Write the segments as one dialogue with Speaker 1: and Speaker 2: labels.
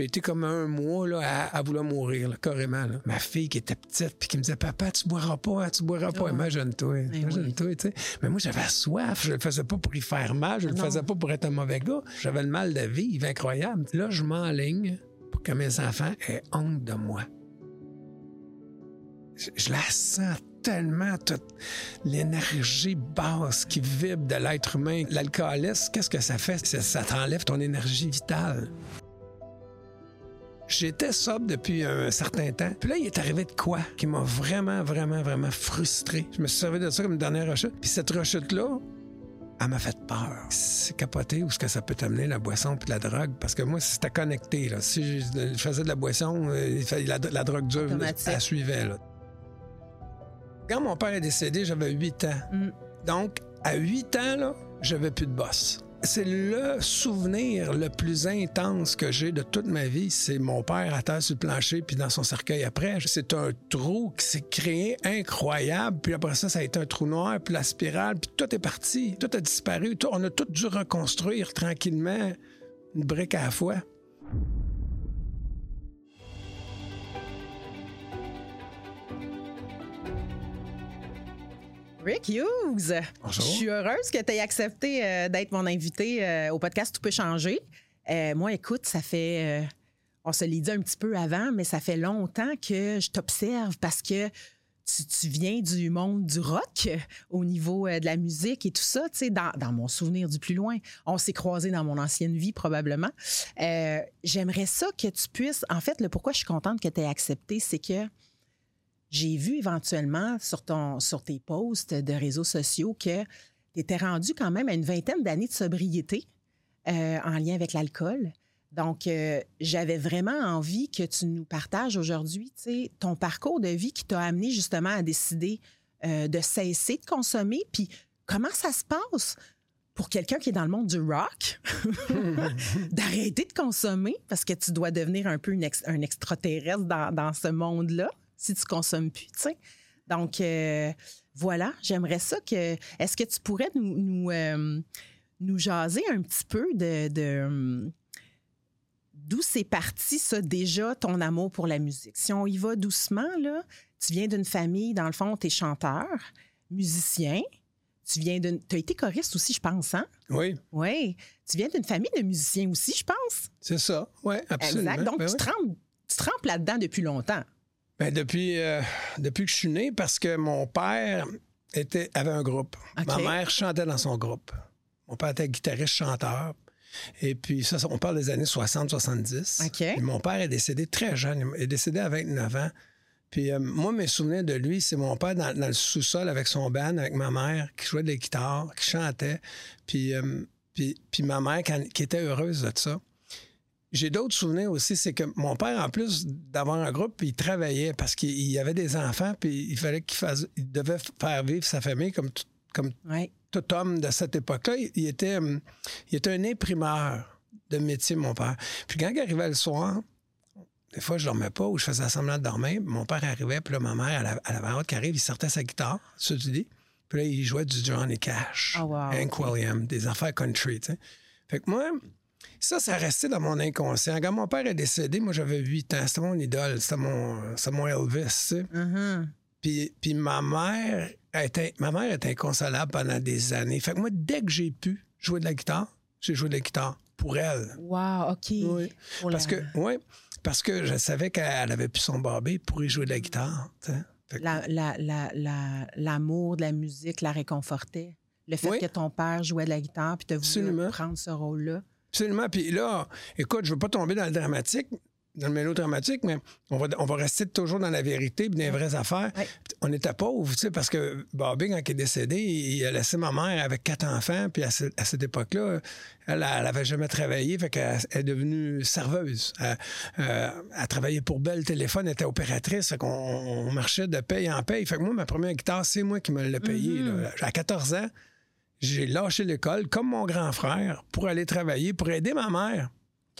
Speaker 1: J'ai été comme un mois là, à, à vouloir mourir, là, carrément. là. Ma fille qui était petite, puis qui me disait Papa, tu boiras pas, tu boiras pas.
Speaker 2: Oh.
Speaker 1: Imagine-toi.
Speaker 2: Eh
Speaker 1: Imagine-toi, tu sais. Mais moi, j'avais soif. Je le faisais pas pour y faire mal. Je le
Speaker 2: Non.
Speaker 1: faisais pas pour être un mauvais gars. J'avais le mal de vivre incroyable. Là, je m'enligne pour que mes enfants aient honte de moi. Je, je la sens tellement, toute l'énergie basse qui vibre de l'être humain. L'alcoolisme, qu'est-ce que ça fait? Ça, ça t'enlève ton énergie vitale. J'étais sobre depuis un certain temps. Puis là, il est arrivé de quoi qui m'a vraiment, vraiment, vraiment frustré? Je me suis servi de ça comme une dernière rechute. Puis cette rechute-là, elle m'a fait peur. C'est capoté où ce que ça peut t'amener, la boisson puis la drogue? Parce que moi, c'était connecté. Là. Si je, faisais de la boisson, euh, la, la drogue dure, elle suivait. Là. Quand mon père est décédé, j'avais 8 ans.
Speaker 2: Mm.
Speaker 1: Donc, à 8 ans, là, j'avais plus de boss. C'est le souvenir le plus intense que j'ai de toute ma vie. C'est mon père à terre sur le plancher, puis dans son cercueil après. C'est un trou qui s'est créé incroyable. Puis après ça, ça a été un trou noir, puis la spirale, puis tout est parti. Tout a disparu. On a tout dû reconstruire tranquillement, une brique à la fois.
Speaker 2: Rick Hughes,
Speaker 1: Bonjour.
Speaker 2: je suis heureuse que tu aies accepté euh, d'être mon invité euh, au podcast Tout peut changer. Euh, moi, écoute, ça fait, on se l'est dit un petit peu avant, mais ça fait longtemps que je t'observe parce que tu, tu viens du monde du rock au niveau de la musique et tout ça, tu sais, dans, dans mon souvenir du plus loin. On s'est croisés dans mon ancienne vie probablement. J'aimerais ça que tu puisses, en fait, le pourquoi je suis contente que tu aies accepté, c'est que j'ai vu éventuellement sur, ton, sur tes posts de réseaux sociaux que tu étais rendu quand même à une vingtaine d'années de sobriété euh, en lien avec l'alcool. Donc, euh, j'avais vraiment envie que tu nous partages aujourd'hui ton parcours de vie qui t'a amené justement à décider euh, de cesser de consommer. Puis, comment ça se passe pour quelqu'un qui est dans le monde du rock d'arrêter de consommer? Parce que tu dois devenir un peu un extraterrestre dans ce monde-là si tu consommes plus, tu sais. Donc, euh, voilà, j'aimerais ça que... Est-ce que tu pourrais nous, nous, euh, nous jaser un petit peu de... de, D'où c'est parti, ça, déjà, ton amour pour la musique? Si on y va doucement, là, tu viens d'une famille, dans le fond, tu es chanteur, musicien, tu viens d'une... Tu as été choriste aussi, je pense, hein?
Speaker 1: Oui,
Speaker 2: Oui. Tu viens d'une famille de musiciens aussi, je pense?
Speaker 1: c'est ça. Oui, absolument.
Speaker 2: Exact. Donc,
Speaker 1: Ben
Speaker 2: tu,
Speaker 1: oui.
Speaker 2: trempes, tu trempes là-dedans depuis longtemps.
Speaker 1: Ben, depuis, euh, depuis que je suis né, parce que mon père était, avait un groupe. Ma mère chantait dans son groupe. Mon père était guitariste, chanteur. Et puis, ça, on parle des années 60-70.
Speaker 2: OK.
Speaker 1: Et mon père est décédé très jeune. Il est décédé à 29 ans. Puis, euh, moi, mes souvenirs de lui, c'est mon père dans, dans le sous-sol avec son band, avec ma mère, qui jouait de la guitare, qui chantait. Puis, euh, puis, puis ma mère, quand- qui était heureuse de ça. J'ai d'autres souvenirs aussi, c'est que mon père, en plus d'avoir un groupe, il travaillait parce qu'il il avait des enfants, puis il fallait qu'il fasse, il devait faire vivre sa famille comme, tout- comme tout homme de cette époque-là. Il, était, hum, il était un imprimeur de métier, mon père. Puis quand il arrivait le soir, des fois, je dormais pas ou je faisais semblant de dormir. Mon père arrivait, puis là, ma mère, avait- elle avait hâte qu'il arrive, il sortait sa guitare sur du lit. Puis là, il jouait du Johnny Cash,
Speaker 2: Oh, wow,
Speaker 1: Hank
Speaker 2: ok.
Speaker 1: Williams, des affaires country, tu sais. Fait que moi, ça, ça restait dans mon inconscient. Quand mon père est décédé, moi, j'avais 8 ans. C'était mon idole. C'était mon, mon Elvis, tu sais.
Speaker 2: Mhm.
Speaker 1: Puis, puis ma mère était, ma mère était inconsolable pendant des années. Fait que moi, dès que j'ai pu jouer de la guitare, j'ai joué de la guitare pour elle.
Speaker 2: Wow, OK.
Speaker 1: Oui. Parce que, parce que je savais qu'elle avait plus son barbé pour y jouer de la guitare. tu sais. Fait que-
Speaker 2: la- la- la- la- l'amour de la musique la réconfortait. Le fait
Speaker 1: Oui.
Speaker 2: que ton père jouait de la guitare puis tu voulu prendre ce rôle-là.
Speaker 1: Absolument. Puis là, écoute, je veux pas tomber dans le dramatique, dans le mélodramatique, mais on va, on va rester toujours dans la vérité puis dans les vraies affaires. On était pauvres, tu sais, parce que Bobby, quand il est décédé, il a laissé ma mère avec quatre enfants, puis à, ce- à cette époque-là, elle, elle avait jamais travaillé, fait qu'elle elle est devenue serveuse. Elle, euh, elle travaillait pour Bell Téléphone, elle était opératrice, fait qu'on on marchait de paye en paye. Fait que moi, ma première guitare, c'est moi qui me l'ai payée. là. À 14 ans, j'ai lâché l'école, comme mon grand frère, pour aller travailler, pour aider ma mère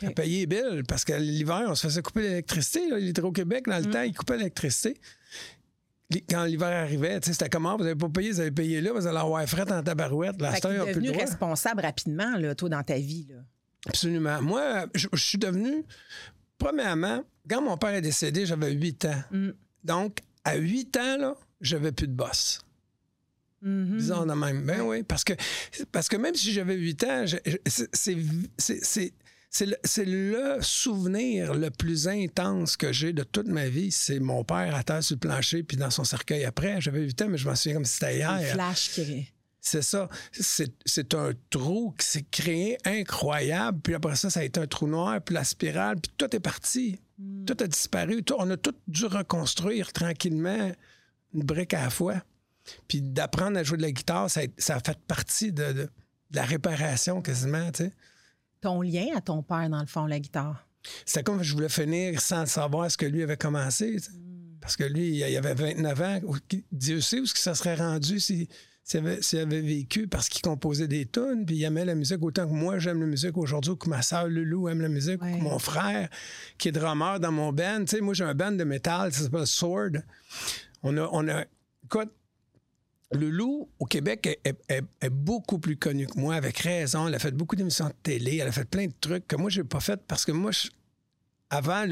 Speaker 1: à payer les billes. Parce que l'hiver, on se faisait couper l'électricité. L'Hydro-Québec, dans le
Speaker 2: Mm.
Speaker 1: temps, ils coupaient l'électricité. Quand l'hiver arrivait, c'était comment? Vous n'avez pas payé, vous avez payé là, vous allez avoir fret en tabarouette. La
Speaker 2: Fait
Speaker 1: star,
Speaker 2: es
Speaker 1: plus
Speaker 2: devenu
Speaker 1: droit.
Speaker 2: responsable rapidement, là, toi, dans ta vie. Là.
Speaker 1: Absolument. Moi, je, je suis devenu premièrement, quand mon père est décédé, j'avais 8 ans.
Speaker 2: Mm.
Speaker 1: Donc, à 8 ans, là, j'avais plus de boss.
Speaker 2: Mhm.
Speaker 1: Bizarre de même. Ben oui, parce que, parce que même si j'avais 8 ans, c'est- c'est- le, le souvenir le plus intense que j'ai de toute ma vie. C'est mon père à terre sur le plancher puis dans son cercueil après. J'avais 8 ans, mais je m'en souviens comme si c'était hier.
Speaker 2: flash qui.
Speaker 1: C'est ça. C'est un trou qui s'est créé incroyable. Puis après ça, ça a été un trou noir, puis la spirale, puis tout est parti. Tout a disparu. Tout- on a tout dû reconstruire tranquillement, une brique à la fois. Puis d'apprendre à jouer de la guitare, ça a, ça a fait partie de, de- de la réparation quasiment, tu sais.
Speaker 2: Ton lien à ton père, dans le fond, la guitare.
Speaker 1: C'était comme je voulais finir sans savoir ce que lui avait commencé. tu sais. Parce que lui, il avait 29 ans. Dieu sait où ce que ça serait rendu si- s'il avait, s'il avait vécu parce qu'il composait des tunes, puis il aimait la musique autant que moi j'aime la musique aujourd'hui, ou que ma sœur Loulou aime la musique, ou que mon frère qui est drummer dans mon band. Tu sais, moi j'ai un band de métal, ça s'appelle Sword. On a, on a, écoute, Loulou, au Québec, est, est- est- est beaucoup plus connue que moi, avec raison. Elle a fait beaucoup d'émissions de télé, elle a fait plein de trucs que moi, j'ai pas fait parce que moi, je- avant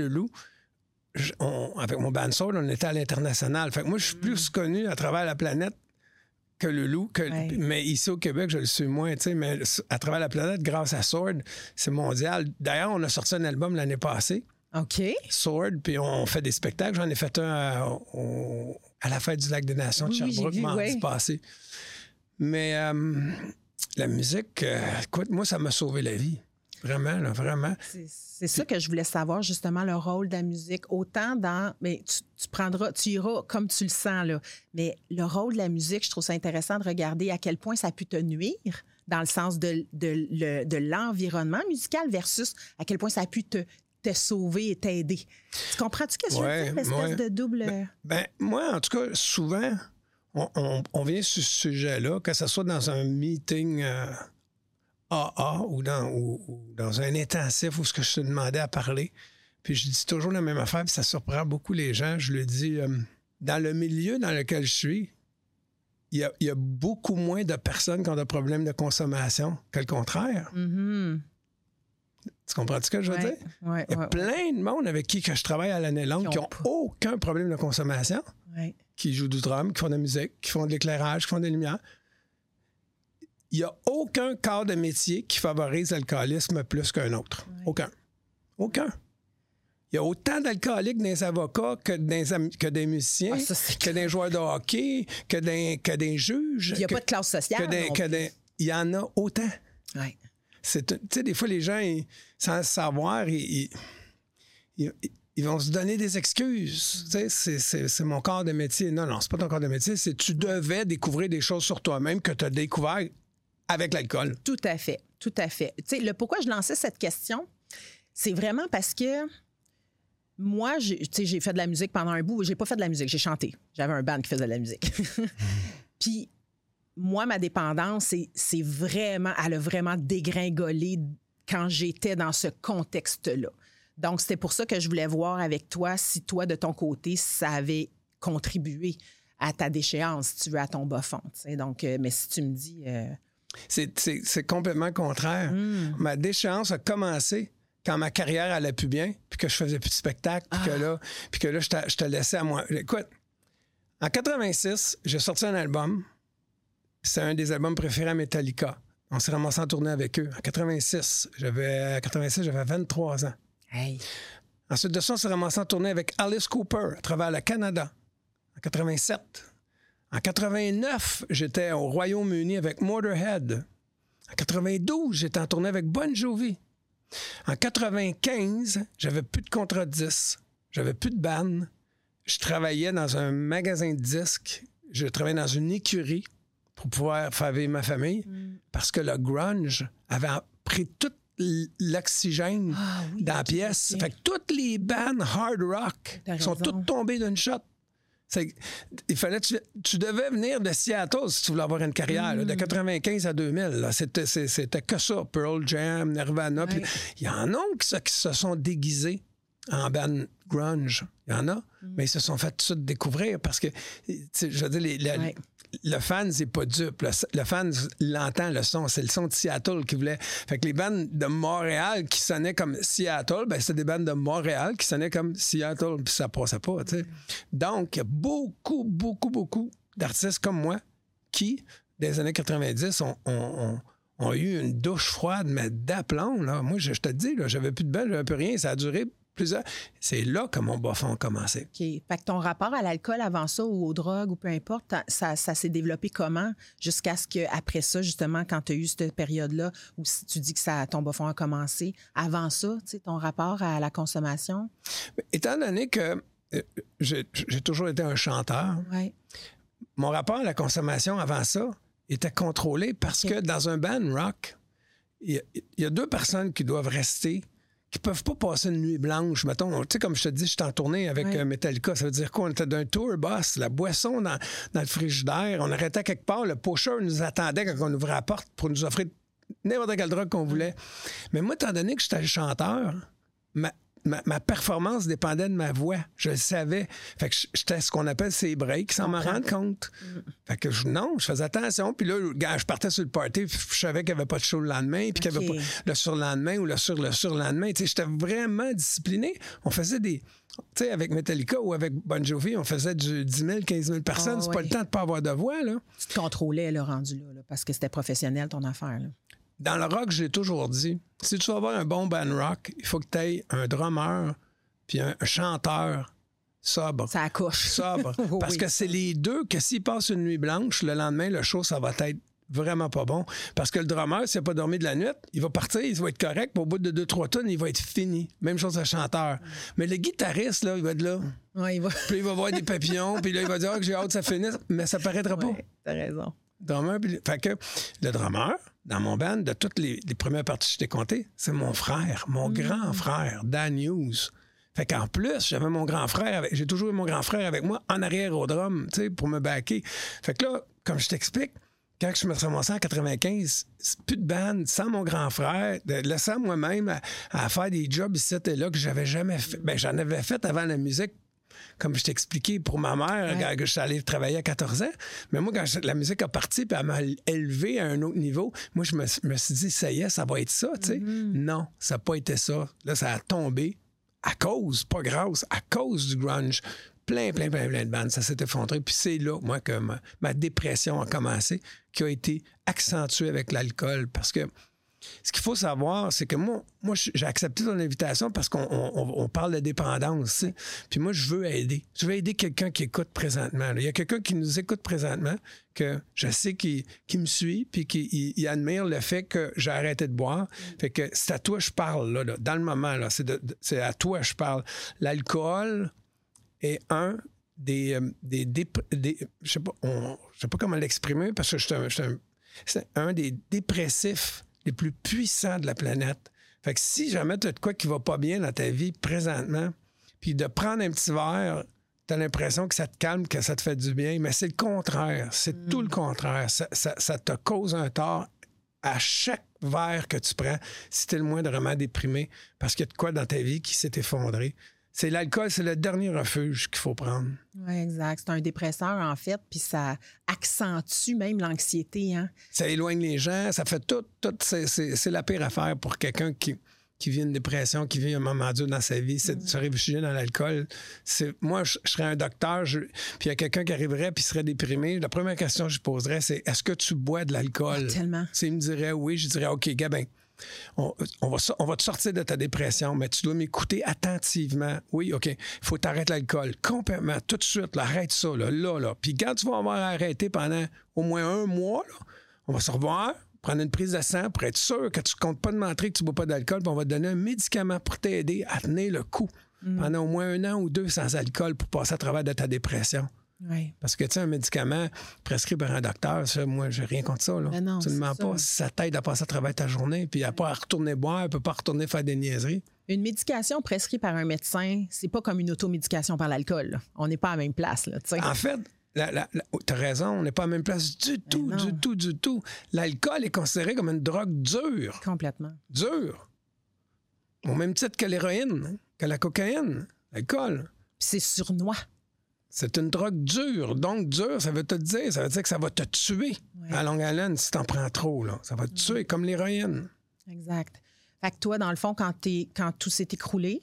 Speaker 1: je- on- avec mon band Soul, on était à l'international. Fait que moi, je suis plus connu à travers la planète que. Que,
Speaker 2: Ouais.
Speaker 1: Mais ici au Québec, je le suis moins. Mais à travers la planète, grâce à Sword, c'est mondial. D'ailleurs, on a sorti un album l'année passée.
Speaker 2: OK.
Speaker 1: Sword, puis on fait des spectacles. J'en ai fait un à, au- à la fête du Lac des Nations de
Speaker 2: Oui,
Speaker 1: Sherbrooke mardi
Speaker 2: ouais.
Speaker 1: passé. Mais euh, la musique, euh, écoute, moi, ça m'a sauvé la vie. Vraiment, là, vraiment.
Speaker 2: C'est ça que je voulais savoir, justement, le rôle de la musique. Autant dans. Mais tu, tu prendras, tu iras comme tu le sens, là. Mais le rôle de la musique, je trouve ça intéressant de regarder à quel point ça a pu te nuire, dans le sens de, de, le- de l'environnement musical versus à quel point ça a pu te, te sauver et t'aider. Tu comprends-tu ce que je veux
Speaker 1: Ouais,
Speaker 2: dire? L'espèce
Speaker 1: ouais.
Speaker 2: de double.
Speaker 1: Ben, moi, en tout cas, souvent, on, on- on vient sur ce sujet-là, que ce soit dans un meeting euh, AA ou dans, ou- ou dans un intensif où ce que je te demandais à parler. Puis je dis toujours la même affaire, puis ça surprend beaucoup les gens. Je le dis, euh, dans le milieu dans lequel je suis, il y, a, il y a beaucoup moins de personnes qui ont des problèmes de consommation que le contraire.
Speaker 2: Mhm.
Speaker 1: Tu comprends ce que je veux
Speaker 2: Ouais,
Speaker 1: dire?
Speaker 2: ouais,
Speaker 1: Il y a
Speaker 2: ouais,
Speaker 1: plein de monde avec qui que je travaille à l'année longue
Speaker 2: Qui
Speaker 1: qui
Speaker 2: ont
Speaker 1: n'ont aucun problème de consommation qui jouent du drum, qui font de la musique, qui font de l'éclairage, qui font des lumières. Il n'y a aucun corps de métier qui favorise l'alcoolisme plus qu'un autre. Aucun. Aucun. Il y a autant d'alcooliques des avocats que des, am- que des musiciens,
Speaker 2: Ah, ça,
Speaker 1: que des joueurs de hockey, que des, que des juges.
Speaker 2: Il n'y a
Speaker 1: que,
Speaker 2: pas de classe sociale.
Speaker 1: que des-
Speaker 2: non
Speaker 1: que
Speaker 2: plus.
Speaker 1: des- Il y en a autant.
Speaker 2: Ouais.
Speaker 1: Tu sais, des fois, les gens, sans savoir, ils, ils- vont se donner des excuses. Tu sais, c'est, mon corps de métier. Non, non, c'est pas ton corps de métier. C'est tu devais découvrir des choses sur toi-même que tu as découvert avec l'alcool.
Speaker 2: Tout à fait, tout à fait. Tu sais, le pourquoi je lançais cette question, c'est vraiment parce que moi, j'ai fait de la musique pendant un bout. J'ai pas fait de la musique, j'ai chanté. J'avais un band qui faisait de la musique. Puis moi, ma dépendance, c'est- vraiment, elle a vraiment dégringolé quand j'étais dans ce contexte-là. Donc, c'était pour ça que je voulais voir avec toi si toi, de ton côté, ça avait contribué à ta déchéance, si tu veux, à ton bas fond. tu sais. Donc, euh, mais si tu me dis. euh,
Speaker 1: C'est, complètement contraire. Ma déchéance a commencé quand ma carrière allait plus bien, puis que je faisais plus de spectacles, puis que là, puis que là je, te, je te laissais à moi. Écoute, en 86, j'ai sorti un album. C'est un des albums préférés à Metallica. On s'est ramassé en tournée avec eux. En 86, j'avais, en 86, j'avais 23 ans.
Speaker 2: hey,
Speaker 1: Ensuite de ça, on s'est ramassé en tournée avec Alice Cooper à travers le Canada en 87. En 89, j'étais au Royaume-Uni avec Motorhead. En 92, j'étais en tournée avec Bon Jovi. En 95, j'avais plus de contrat de 10. J'avais plus de band. Je travaillais dans un magasin de disques. Je travaillais dans une écurie pour pouvoir faire vivre ma famille parce que le grunge avait pris tout l'oxygène
Speaker 2: Ah oui,
Speaker 1: dans la pièce. Fait que toutes les bandes hard rock sont toutes tombées d'une shot. Il fallait, tu, tu devais venir de Seattle si tu voulais avoir une carrière, là, de
Speaker 2: Mm.
Speaker 1: 95 à 2000. là. C'était, que ça. Pearl Jam, Nirvana.
Speaker 2: Ouais.
Speaker 1: Il y en a qui, se- qui se sont déguisés en band grunge. Il y en a,
Speaker 2: Mm.
Speaker 1: mais ils se sont fait tout découvrir parce que, je veux dire, les-
Speaker 2: Ouais.
Speaker 1: Le fan, c'est pas dupe. Le, le fan l'entend, le son. C'est le son de Seattle qui voulait. Fait que les bandes de Montréal qui sonnaient comme Seattle, ben c'était des bandes de Montréal qui sonnaient comme Seattle, puis ça passait pas, tu sais. Donc, il y a beaucoup, beaucoup, beaucoup d'artistes comme moi qui, des années 90, ont, ont- ont- eu une douche froide, mais d'aplomb, là. Moi, je, te dis, là, j'avais plus de belle, j'avais plus rien. Ça a duré plusieurs... C'est là que mon bas fond a commencé.
Speaker 2: OK. Fait que ton rapport à l'alcool avant ça ou aux drogues ou peu importe, ça, ça s'est développé comment jusqu'à ce qu'après ça, justement, quand tu as eu cette période-là où si tu dis que ça, ton bas fond a commencé, avant ça, tu sais, ton rapport à la consommation?
Speaker 1: Étant donné que euh, j'ai toujours été un chanteur, mon rapport à la consommation avant ça était contrôlé parce que dans un band rock, il y, a- il y a deux personnes qui doivent rester, qui peuvent pas passer une nuit blanche. Mettons, tu sais, comme je te dis, je suis en tournée avec euh, Metallica. Ça veut dire quoi? On était d'un tour bus, la boisson dans, dans le frigidaire. On arrêtait quelque part. Le pusher nous attendait quand on ouvrait la porte pour nous offrir n'importe quelle drogue qu'on voulait. Mais moi, étant donné que j'étais le chanteur, ma, ma- ma performance dépendait de ma voix. Je le savais. Fait que j'étais ce qu'on appelle ces breaks sans m'en rendre compte. Fait que je, non, je faisais attention. Puis là, je partais sur le party, je savais qu'il n'y avait pas de show le lendemain, puis qu'il n'y avait pas le surlendemain ou le sur le surlendemain. Tu sais, j'étais vraiment discipliné. On faisait des. Tu sais, avec Metallica ou avec Bon Jovi, on faisait du 10 000, 15 000 personnes.
Speaker 2: Ah,
Speaker 1: C'est pas le temps de pas avoir de voix, là.
Speaker 2: Tu te contrôlais, le rendu là, là, parce que c'était professionnel, ton affaire. Là.
Speaker 1: Dans le rock, j'ai toujours dit, si tu veux avoir un bon band rock, il faut que tu aies un drummer puis un, un chanteur sobre.
Speaker 2: Ça accouche.
Speaker 1: Sobre.
Speaker 2: Oui.
Speaker 1: Parce que c'est les deux que s'ils passent une nuit blanche, le lendemain, le show, ça va être vraiment pas bon. Parce que le drummer, s'il n'a pas dormi de la nuit, il va partir, il va être correct, puis au bout de deux, trois tonnes, il va être fini. Même chose le chanteur. Mais le guitariste, là, il va être là.
Speaker 2: Ouais, il va.
Speaker 1: Puis il va voir des papillons, puis là, il va dire Ah, que j'ai hâte que ça finisse, mais ça paraîtra pas.
Speaker 2: Ouais, t'as raison.
Speaker 1: Drummer, puis- fait que le drummer, dans mon band, de toutes les, les premières parties que je t'ai comptées, c'est mon frère, mon grand frère, Dan Hughes. Fait qu'en plus, j'avais mon grand frère, avec- j'ai toujours eu mon grand frère avec moi en arrière au drum, tu sais, pour me backer. Fait que là, comme je t'explique, quand je me suis ramassé en 95, c'est plus de band, sans mon grand frère, de laissant moi-même à, à faire des jobs ici et là que j'avais jamais fait. Ben, j'en avais fait avant la musique, comme je t'ai expliqué pour ma mère,
Speaker 2: Ouais.
Speaker 1: quand je suis allé travailler à 14 ans. Mais moi, quand je- la musique a parti, puis elle m'a élevé à un autre niveau, moi, je me, me suis dit, ça y est, ça va être ça, tu sais. Non, ça n'a pas été ça. Là, ça a tombé à cause, pas grâce, à cause du grunge. Plein, plein, plein, plein de bandes. Ça s'est effondré. Puis c'est là, moi, que ma, ma dépression a commencé, qui a été accentuée avec l'alcool. Parce que ce qu'il faut savoir, c'est que moi, moi j'ai accepté ton invitation parce qu'on on- parle de dépendance. Puis moi, je veux aider. Je veux aider quelqu'un qui écoute présentement. Il y a quelqu'un qui nous écoute présentement, que je sais qui, qui me suit, puis qui il- il admire le fait que j'ai arrêté de boire. Fait que c'est à toi que je parle, là, dans le moment. là. C'est à toi que je parle. L'alcool est un des, euh, des, des- je sais sais pas comment l'exprimer parce que je suis un- un des dépressifs les plus puissants de la planète. Fait que si jamais tu as de quoi qui va pas bien dans ta vie présentement, puis de prendre un petit verre, tu as l'impression que ça te calme, que ça te fait du bien, mais c'est le contraire. C'est tout le contraire. Ça, ça- ça te cause un tort à chaque verre que tu prends si tu es le moindrement déprimé parce qu'il y a de quoi dans ta vie qui s'est effondré. C'est l'alcool, c'est le dernier refuge qu'il faut prendre.
Speaker 2: Oui, exact. C'est un dépresseur, en fait, puis ça accentue même l'anxiété. Hein?
Speaker 1: Ça éloigne les gens, ça fait tout. tout c'est, la pire affaire pour quelqu'un qui, qui vit une dépression, qui vit un moment dur dans sa vie, c'est de se réfugier dans l'alcool. C'est, moi, je, je serais un docteur, je- puis il y a quelqu'un qui arriverait puis serait déprimé. La première question que je poserais, c'est est-ce que tu bois de l'alcool?
Speaker 2: Ah, tellement.
Speaker 1: S'il me dirait oui, je dirais OK, Gabin. On, on va, so- on va te sortir de ta dépression, mais tu dois m'écouter attentivement. Oui, OK. Il faut t'arrêter l'alcool complètement, tout de suite. là, arrête ça, là, là, là. Puis quand tu vas avoir arrêté pendant au moins un mois, là, on va se revoir, prendre une prise de sang pour être sûr que tu ne comptes pas de montrer que tu ne bois pas d'alcool, puis on va te donner un médicament pour t'aider à tenir le coup pendant au moins un an ou deux sans alcool pour passer à travers de ta dépression.
Speaker 2: Oui.
Speaker 1: Parce que, tu sais, un médicament prescrit par un docteur, ça, moi, j'ai rien contre ça. Là.
Speaker 2: Non,
Speaker 1: tu
Speaker 2: ça.
Speaker 1: pas. Ça t'aide à passer à travers ta journée, puis à pas à retourner boire, à pas retourner faire des niaiseries.
Speaker 2: Une médication prescrite par un médecin, c'est pas comme une automédication par l'alcool. On n'est pas à la même place. Là, tu sais.
Speaker 1: En fait, la- la- t'as raison, on n'est pas à la même place du tout,
Speaker 2: non.
Speaker 1: du tout, du tout. L'alcool est considéré comme une drogue dure.
Speaker 2: Complètement.
Speaker 1: Dure. Au même titre que l'héroïne, hein, que la cocaïne, l'alcool.
Speaker 2: C'est surnois.
Speaker 1: C'est une drogue dure. Donc, dur, ça veut te dire, ça veut dire que ça va te tuer
Speaker 2: Ouais.
Speaker 1: à longue haleine si t'en prends trop. Là. Ça va te tuer comme l'héroïne.
Speaker 2: Exact. Fait que toi, dans le fond, quand, quand tout s'est écroulé,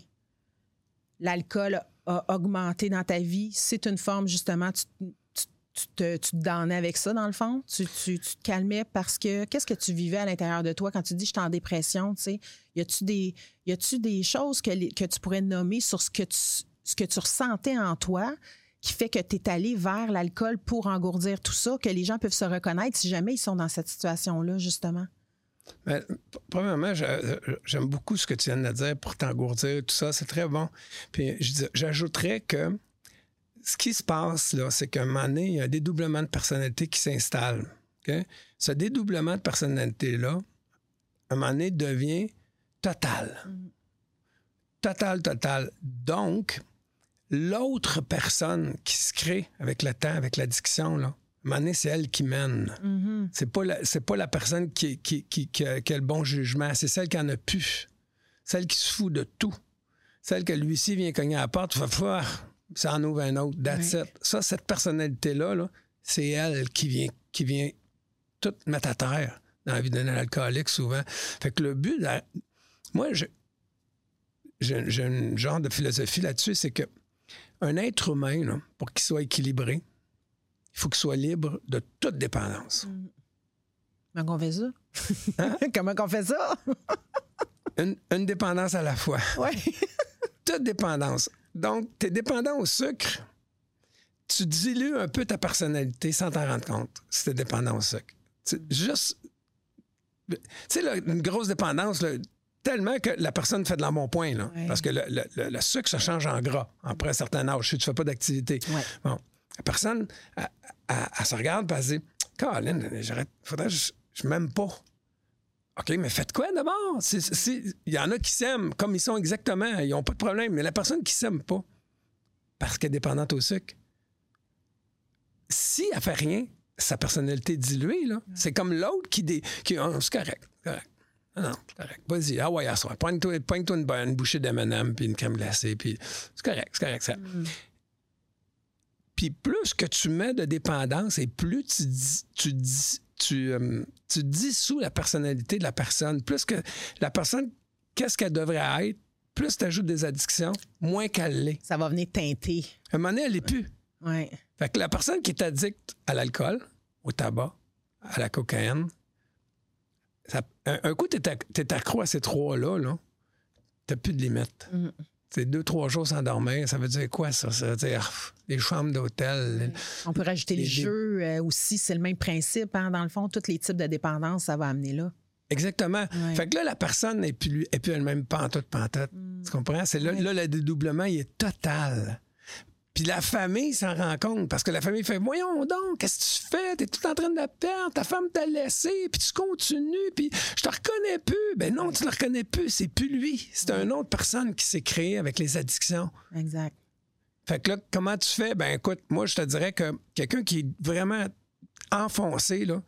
Speaker 2: l'alcool a augmenté dans ta vie. C'est une forme, justement, tu, tu- tu te, tu te damnais avec ça, dans le fond? Tu, tu- tu te calmais parce que qu'est-ce que tu vivais à l'intérieur de toi? Quand tu dis je suis en dépression, tu sais? Y a-tu des, y a-tu des choses que, les- que tu pourrais nommer sur ce que tu, ce que tu ressentais en toi qui fait que tu es allé vers l'alcool pour engourdir tout ça, que les gens peuvent se reconnaître si jamais ils sont dans cette situation-là, justement?
Speaker 1: Ben, premièrement, j'aime beaucoup ce que tu viens de dire pour t'engourdir, tout ça, c'est très bon. Puis j'ajouterais que ce qui se passe, là, c'est qu'à un moment donné, il y a un dédoublement de personnalité qui s'installe. Ce dédoublement de personnalité-là, à un moment donné, devient total. Total, total. Donc, l'autre personne qui se crée avec le temps, avec l'addiction, là, à un moment donné, c'est elle qui mène.
Speaker 2: Mhm.
Speaker 1: C'est pas la, c'est pas la personne qui, qui, qui, qui a, qui a le bon jugement, c'est celle qui en a plus. Celle qui se fout de tout. Celle que l'huissier vient cogner à la porte, fait faire, ça en ouvre un autre. That's it. Ça, cette personnalité-là, là, c'est elle qui vient, qui vient tout mettre à terre dans la vie d'un alcoolique souvent. Fait que le but, la- moi, j'ai un genre de philosophie là-dessus, c'est que un être humain, là, pour qu'il soit équilibré, il faut qu'il soit libre de toute dépendance.
Speaker 2: Comment on fait ça?
Speaker 1: Hein?
Speaker 2: Comment qu'on fait ça?
Speaker 1: Une, une dépendance à la fois.
Speaker 2: Oui.
Speaker 1: Toute dépendance. Donc, tu es dépendant au sucre. Tu dilues un peu ta personnalité sans t'en rendre compte si tu es dépendant au sucre. Tu- juste. Tu sais, une grosse dépendance, là, tellement que la personne fait de l'embonpoint. là.
Speaker 2: Ouais.
Speaker 1: Parce que le, le- sucre, ça change en gras après un certain âge. Si tu fais pas d'activité.
Speaker 2: Ouais.
Speaker 1: Bon. La personne, elle, elle- elle se regarde et elle se dit Caroline, j'arrête. Faudrait que je, je m'aime pas. OK, mais faites quoi d'abord? Il y en a qui s'aiment comme ils sont exactement. Ils n'ont pas de problème. Mais la personne qui s'aime pas, parce qu'elle est dépendante au sucre, si elle fait rien, sa personnalité est diluée. Là. C'est comme l'autre qui... Dé... qui Ah, c'est correct, c'est correct. Ah non, c'est correct. Vas-y, ah ouais, à soir. Poigne-toi une, bonne bouchée d'M&M puis une crème glacée. Puis c'est correct, c'est correct. Ça. Puis plus que tu mets de dépendance et plus tu dis, tu dis, tu, euh, tu dissous la personnalité de la personne, plus que la personne, qu'est-ce qu'elle devrait être, plus tu ajoutes des addictions, moins qu'elle l'est.
Speaker 2: Ça va venir teinter.
Speaker 1: À un moment donné, elle n'est plus.
Speaker 2: Oui.
Speaker 1: Fait que la personne qui est addicte à l'alcool, au tabac, à la cocaïne, ça- un, un coup, tu es, accro à ces trois-là, là, tu plus de limite.
Speaker 2: Mm.
Speaker 1: C'est deux, trois jours sans dormir. Ça veut dire quoi, ça? Ça? Veut dire les chambres d'hôtel.
Speaker 2: On peut rajouter les, jeux euh, aussi, c'est le même principe. hein. Dans le fond, tous les types de dépendances, ça va amener là.
Speaker 1: Exactement.
Speaker 2: Ouais.
Speaker 1: Fait que là, la personne n'est plus, est plus elle-même pantoute, pantoute. Tu comprends? C'est là,
Speaker 2: Ouais.
Speaker 1: là, le dédoublement, il est total. Puis la famille s'en rend compte parce que la famille fait Voyons donc, qu'est-ce que tu fais? T'es tout en train de la perdre, ta femme t'a laissé, puis tu continues, puis je te reconnais plus. Ben non, tu le reconnais plus, c'est plus lui. C'est une autre personne qui s'est créée avec les addictions.
Speaker 2: Exact.
Speaker 1: Fait que là, comment tu fais? Ben écoute, moi, je te dirais que quelqu'un qui est vraiment enfoncé, là,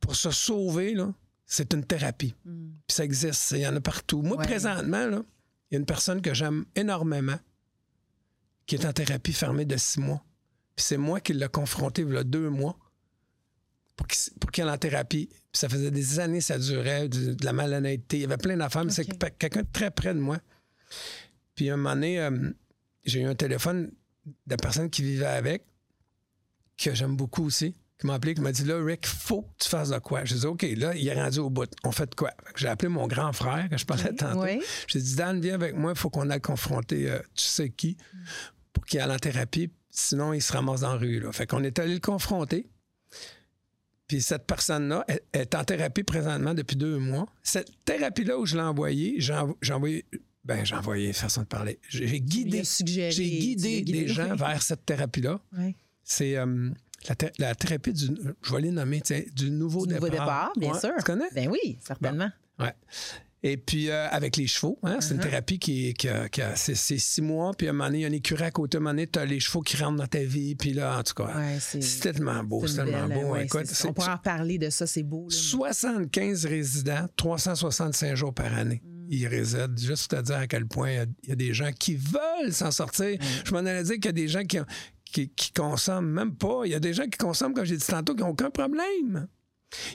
Speaker 1: pour se sauver, là, c'est une thérapie.
Speaker 2: Mm.
Speaker 1: Puis ça existe, il y en a partout. Moi,
Speaker 2: Ouais.
Speaker 1: présentement, là, il y a une personne que j'aime énormément qui est en thérapie fermée de six mois. Puis c'est moi qui l'ai confronté il y a deux mois pour qu'il aille en thérapie. Puis ça faisait des années ça durait, de, de la malhonnêteté. Il y avait plein d'affaires, mais c'est quelqu'un de très près de moi. Puis un moment donné, euh, j'ai eu un téléphone de la personne qui vivait avec, que j'aime beaucoup aussi, qui m'a appelé, qui m'a dit là, Rick, faut que tu fasses de quoi? Je dis OK, là, il est rendu au bout. On fait de quoi? J'ai appelé mon grand frère, que je parlais tantôt.
Speaker 2: Oui.
Speaker 1: J'ai dit, Dan, viens avec moi, il faut qu'on aille confronter euh, tu sais qui? Pour qu'il aille en thérapie, sinon il se ramasse dans la rue. Là. Fait qu'on est allé le confronter. Puis cette personne-là est en thérapie présentement depuis deux mois. Cette thérapie-là où je l'ai envoyée, j'ai env- j'ai envoyé. Ben, j'ai envoyé façon de parler. J'ai guidé,
Speaker 2: suggéré,
Speaker 1: guidé
Speaker 2: guidé.
Speaker 1: des gens vers cette thérapie-là. C'est euh, la, thé- la thérapie du. Je vais les nommer, tiens, du nouveau
Speaker 2: Du nouveau départ, bien
Speaker 1: Ouais,
Speaker 2: sûr.
Speaker 1: Tu connais?
Speaker 2: Ben oui, certainement.
Speaker 1: Ouais. Et puis, euh, avec les chevaux, hein, c'est une
Speaker 2: Uh-huh.
Speaker 1: thérapie qui, est- qui qui c'est, six mois, puis à un moment donné, il y a un écureuil à côté, à un moment donné, tu as les chevaux qui rentrent dans ta vie, puis là, en tout cas,
Speaker 2: Ouais, c'est-
Speaker 1: tellement beau, c'est tellement
Speaker 2: belle,
Speaker 1: beau.
Speaker 2: ouais,
Speaker 1: Écoute,
Speaker 2: on pourra en reparler de ça, c'est beau. là, mais-
Speaker 1: 75 résidents, 365 jours par année.
Speaker 2: Mm.
Speaker 1: ils résident. Juste à dire à quel point il y, a des gens qui veulent s'en sortir. Je m'en allais dire qu'il y a des gens qui, qui, consomment même pas. Il y a des gens qui consomment, comme j'ai dit tantôt, qui n'ont aucun problème.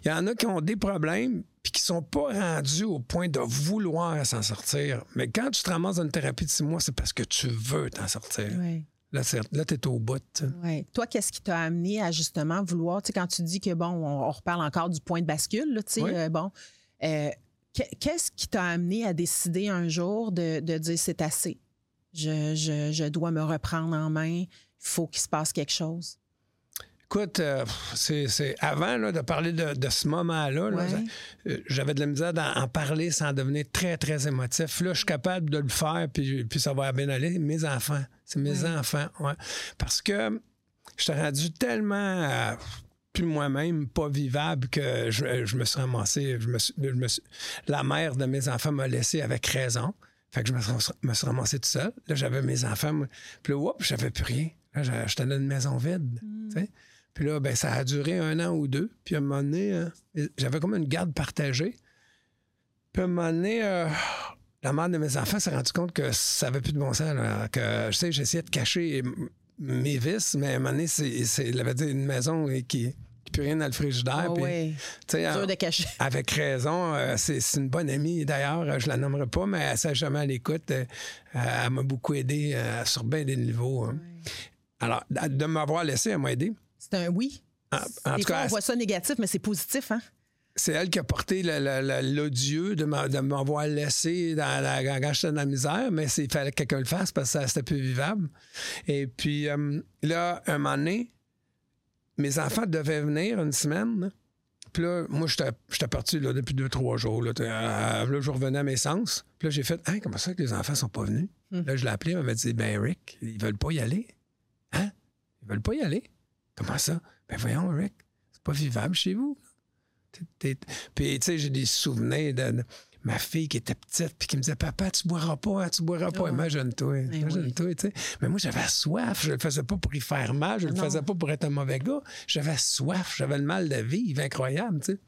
Speaker 1: Il y en a qui ont des problèmes puis qui sont pas rendus au point de vouloir s'en sortir. Mais quand tu te ramasses dans une thérapie de six mois, c'est parce que tu veux t'en sortir. Là, là tu es au bout.
Speaker 2: Ouais. Toi, qu'est-ce qui t'a amené à justement vouloir, quand tu dis que, bon, on, reparle encore du point de bascule, tu sais, euh, bon, euh, qu'est-ce qui t'a amené à décider un jour de, dire c'est assez? Je, dois me reprendre en main, il faut qu'il se passe quelque chose.
Speaker 1: Écoute, euh, c'est avant de parler de, ce moment-là. Euh, j'avais de la misère d'en parler sans devenir très, très émotif. Là, je suis capable de le faire, puis, puis ça va bien aller. Mes enfants, c'est mes enfants, ouais. Parce que je t'ai rendu tellement... Euh, plus moi-même pas vivable que je, me suis ramassé. Je me, la mère de mes enfants m'a laissé avec raison. Fait que je me, suis ramassé tout seul. Là, j'avais mes enfants. Puis là, j'avais plus rien. Là, j'étais dans une maison vide. Mm. Puis là, ben, ça a duré un an ou deux. Puis à un moment donné, euh, j'avais comme une garde partagée. Puis à un moment donné, euh, la mère de mes enfants s'est rendue compte que ça n'avait plus de bon sens. que, je sais, j'essayais de cacher mes vices, mais à un moment donné, c'est, il avait dit une maison qui plus rien dans le frigidaire.
Speaker 2: Oh, oui. Dur de cacher.
Speaker 1: Avec raison. Euh, c'est, une bonne amie, d'ailleurs. Je la nommerai pas, mais elle s'est jamais à l'écoute. Euh, elle m'a beaucoup aidé euh, sur bien des niveaux. Hein. Alors, de m'avoir laissé, elle m'a aidé.
Speaker 2: C'est un oui. En, tout cas, on voit ça négatif, mais c'est positif, hein?
Speaker 1: c'est elle qui a porté l'odieux de m'avoir laissé dans la, quand j'étais dans la misère, mais il fallait que quelqu'un le fasse parce que c'était plus vivable. Et puis euh, là, un moment donné, mes enfants devaient venir une semaine. Puis là, moi, j'étais parti là, depuis deux, trois jours. Là, là, je revenais à mes sens. Puis là, j'ai fait Hein, comment ça que les enfants sont pas venus? Hmm. Là, je l'ai appelé, elle m'a dit Ben, Rick, ils veulent pas y aller. Hein? Ils veulent pas y aller. Comment ça? Ben, voyons, Rick, c'est pas vivable chez vous. Puis, tu sais, j'ai des souvenirs de, ma fille qui était petite, puis qui me disait Papa, tu boiras pas, tu boiras pas. Imagine-toi. Eh imagine-toi, tu sais. Mais moi, j'avais soif. Je le faisais pas pour y faire mal. Je le faisais pas pour être un mauvais gars. J'avais soif. J'avais le mal de vivre incroyable, tu sais.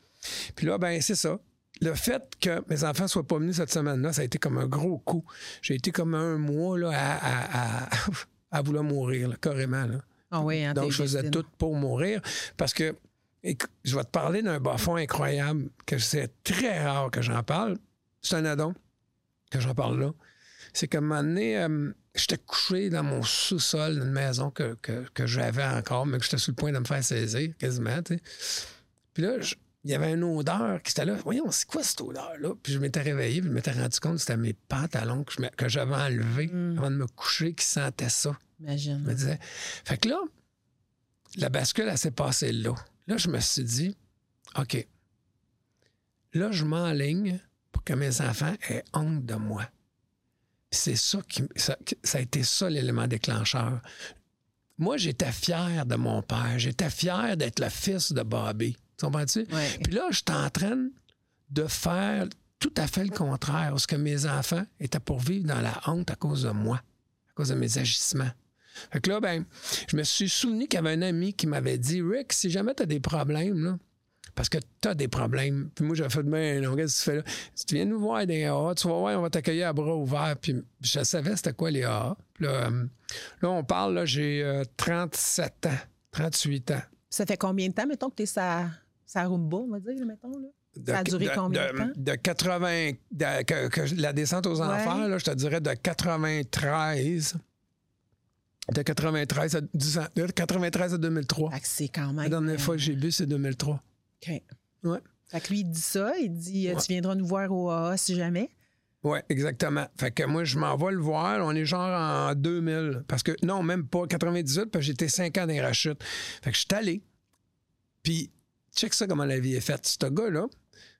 Speaker 1: Puis là, ben, c'est ça. Le fait que mes enfants soient pas venus cette semaine-là, ça a été comme un gros coup. J'ai été comme un mois là, à, à, vouloir mourir, carrément. Là.
Speaker 2: Ah oui, hein,
Speaker 1: Donc, je faisais tout pour mourir parce que et je vais te parler d'un bas incroyable, que c'est très rare que j'en parle. C'est un addon que j'en parle là. C'est qu'à un moment donné, euh, j'étais couché dans mon sous-sol d'une maison que, j'avais encore, mais que j'étais sur le point de me faire saisir quasiment. Puis là, il y avait une odeur qui était là. Voyons, c'est quoi cette odeur-là? Puis je m'étais réveillé, puis je m'étais rendu compte que c'était mes pantalons que, j'avais enlevés mm. avant de me coucher qui sentaient ça.
Speaker 2: Imagine.
Speaker 1: Je me disais. Fait que là, la bascule, elle s'est passée là. Là, je me suis dit, OK, là, je m'enligne pour que mes enfants aient honte de moi. C'est ça qui. Ça, a été ça l'élément déclencheur. Moi, j'étais fier de mon père. J'étais fier d'être le fils de Bobby. Tu comprends-tu? Puis là, je suis en train de faire tout à fait le contraire, parce que mes enfants étaient pour vivre dans la honte à cause de moi, à cause de mes agissements. Fait que là, ben, je me suis souvenu qu'il y avait un ami qui m'avait dit Rick, si jamais tu as des problèmes, là, parce que tu as des problèmes. Puis moi, j'avais fait de non, qu'est-ce que tu fais là? Si tu viens nous voir des AA, tu vas voir, on va t'accueillir à bras ouverts. Puis je savais c'était quoi les AA. Puis là, euh, là, on parle, là, j'ai 37 euh, ans, 38 ans.
Speaker 2: Ça fait combien de temps, mettons, que tu es sa, sa rumba, on va dire, mettons, là? ça a duré combien de, temps?
Speaker 1: De 80. que, la descente aux enfers, là, je te dirais de 93 de 93 à, 93 à 2003.
Speaker 2: c'est quand même.
Speaker 1: La dernière fois que j'ai bu, c'est 2003.
Speaker 2: OK.
Speaker 1: Ouais.
Speaker 2: Fait que lui, il dit ça. Il dit euh, Tu viendras nous voir au AA si jamais.
Speaker 1: Oui, exactement. Fait que moi, je m'en vais le voir. On est genre en 2000. Parce que, non, même pas 98, parce que j'étais 5 ans dans les rachutes. Fait que je suis allé. Puis, check ça comment la vie est faite. Ce gars-là,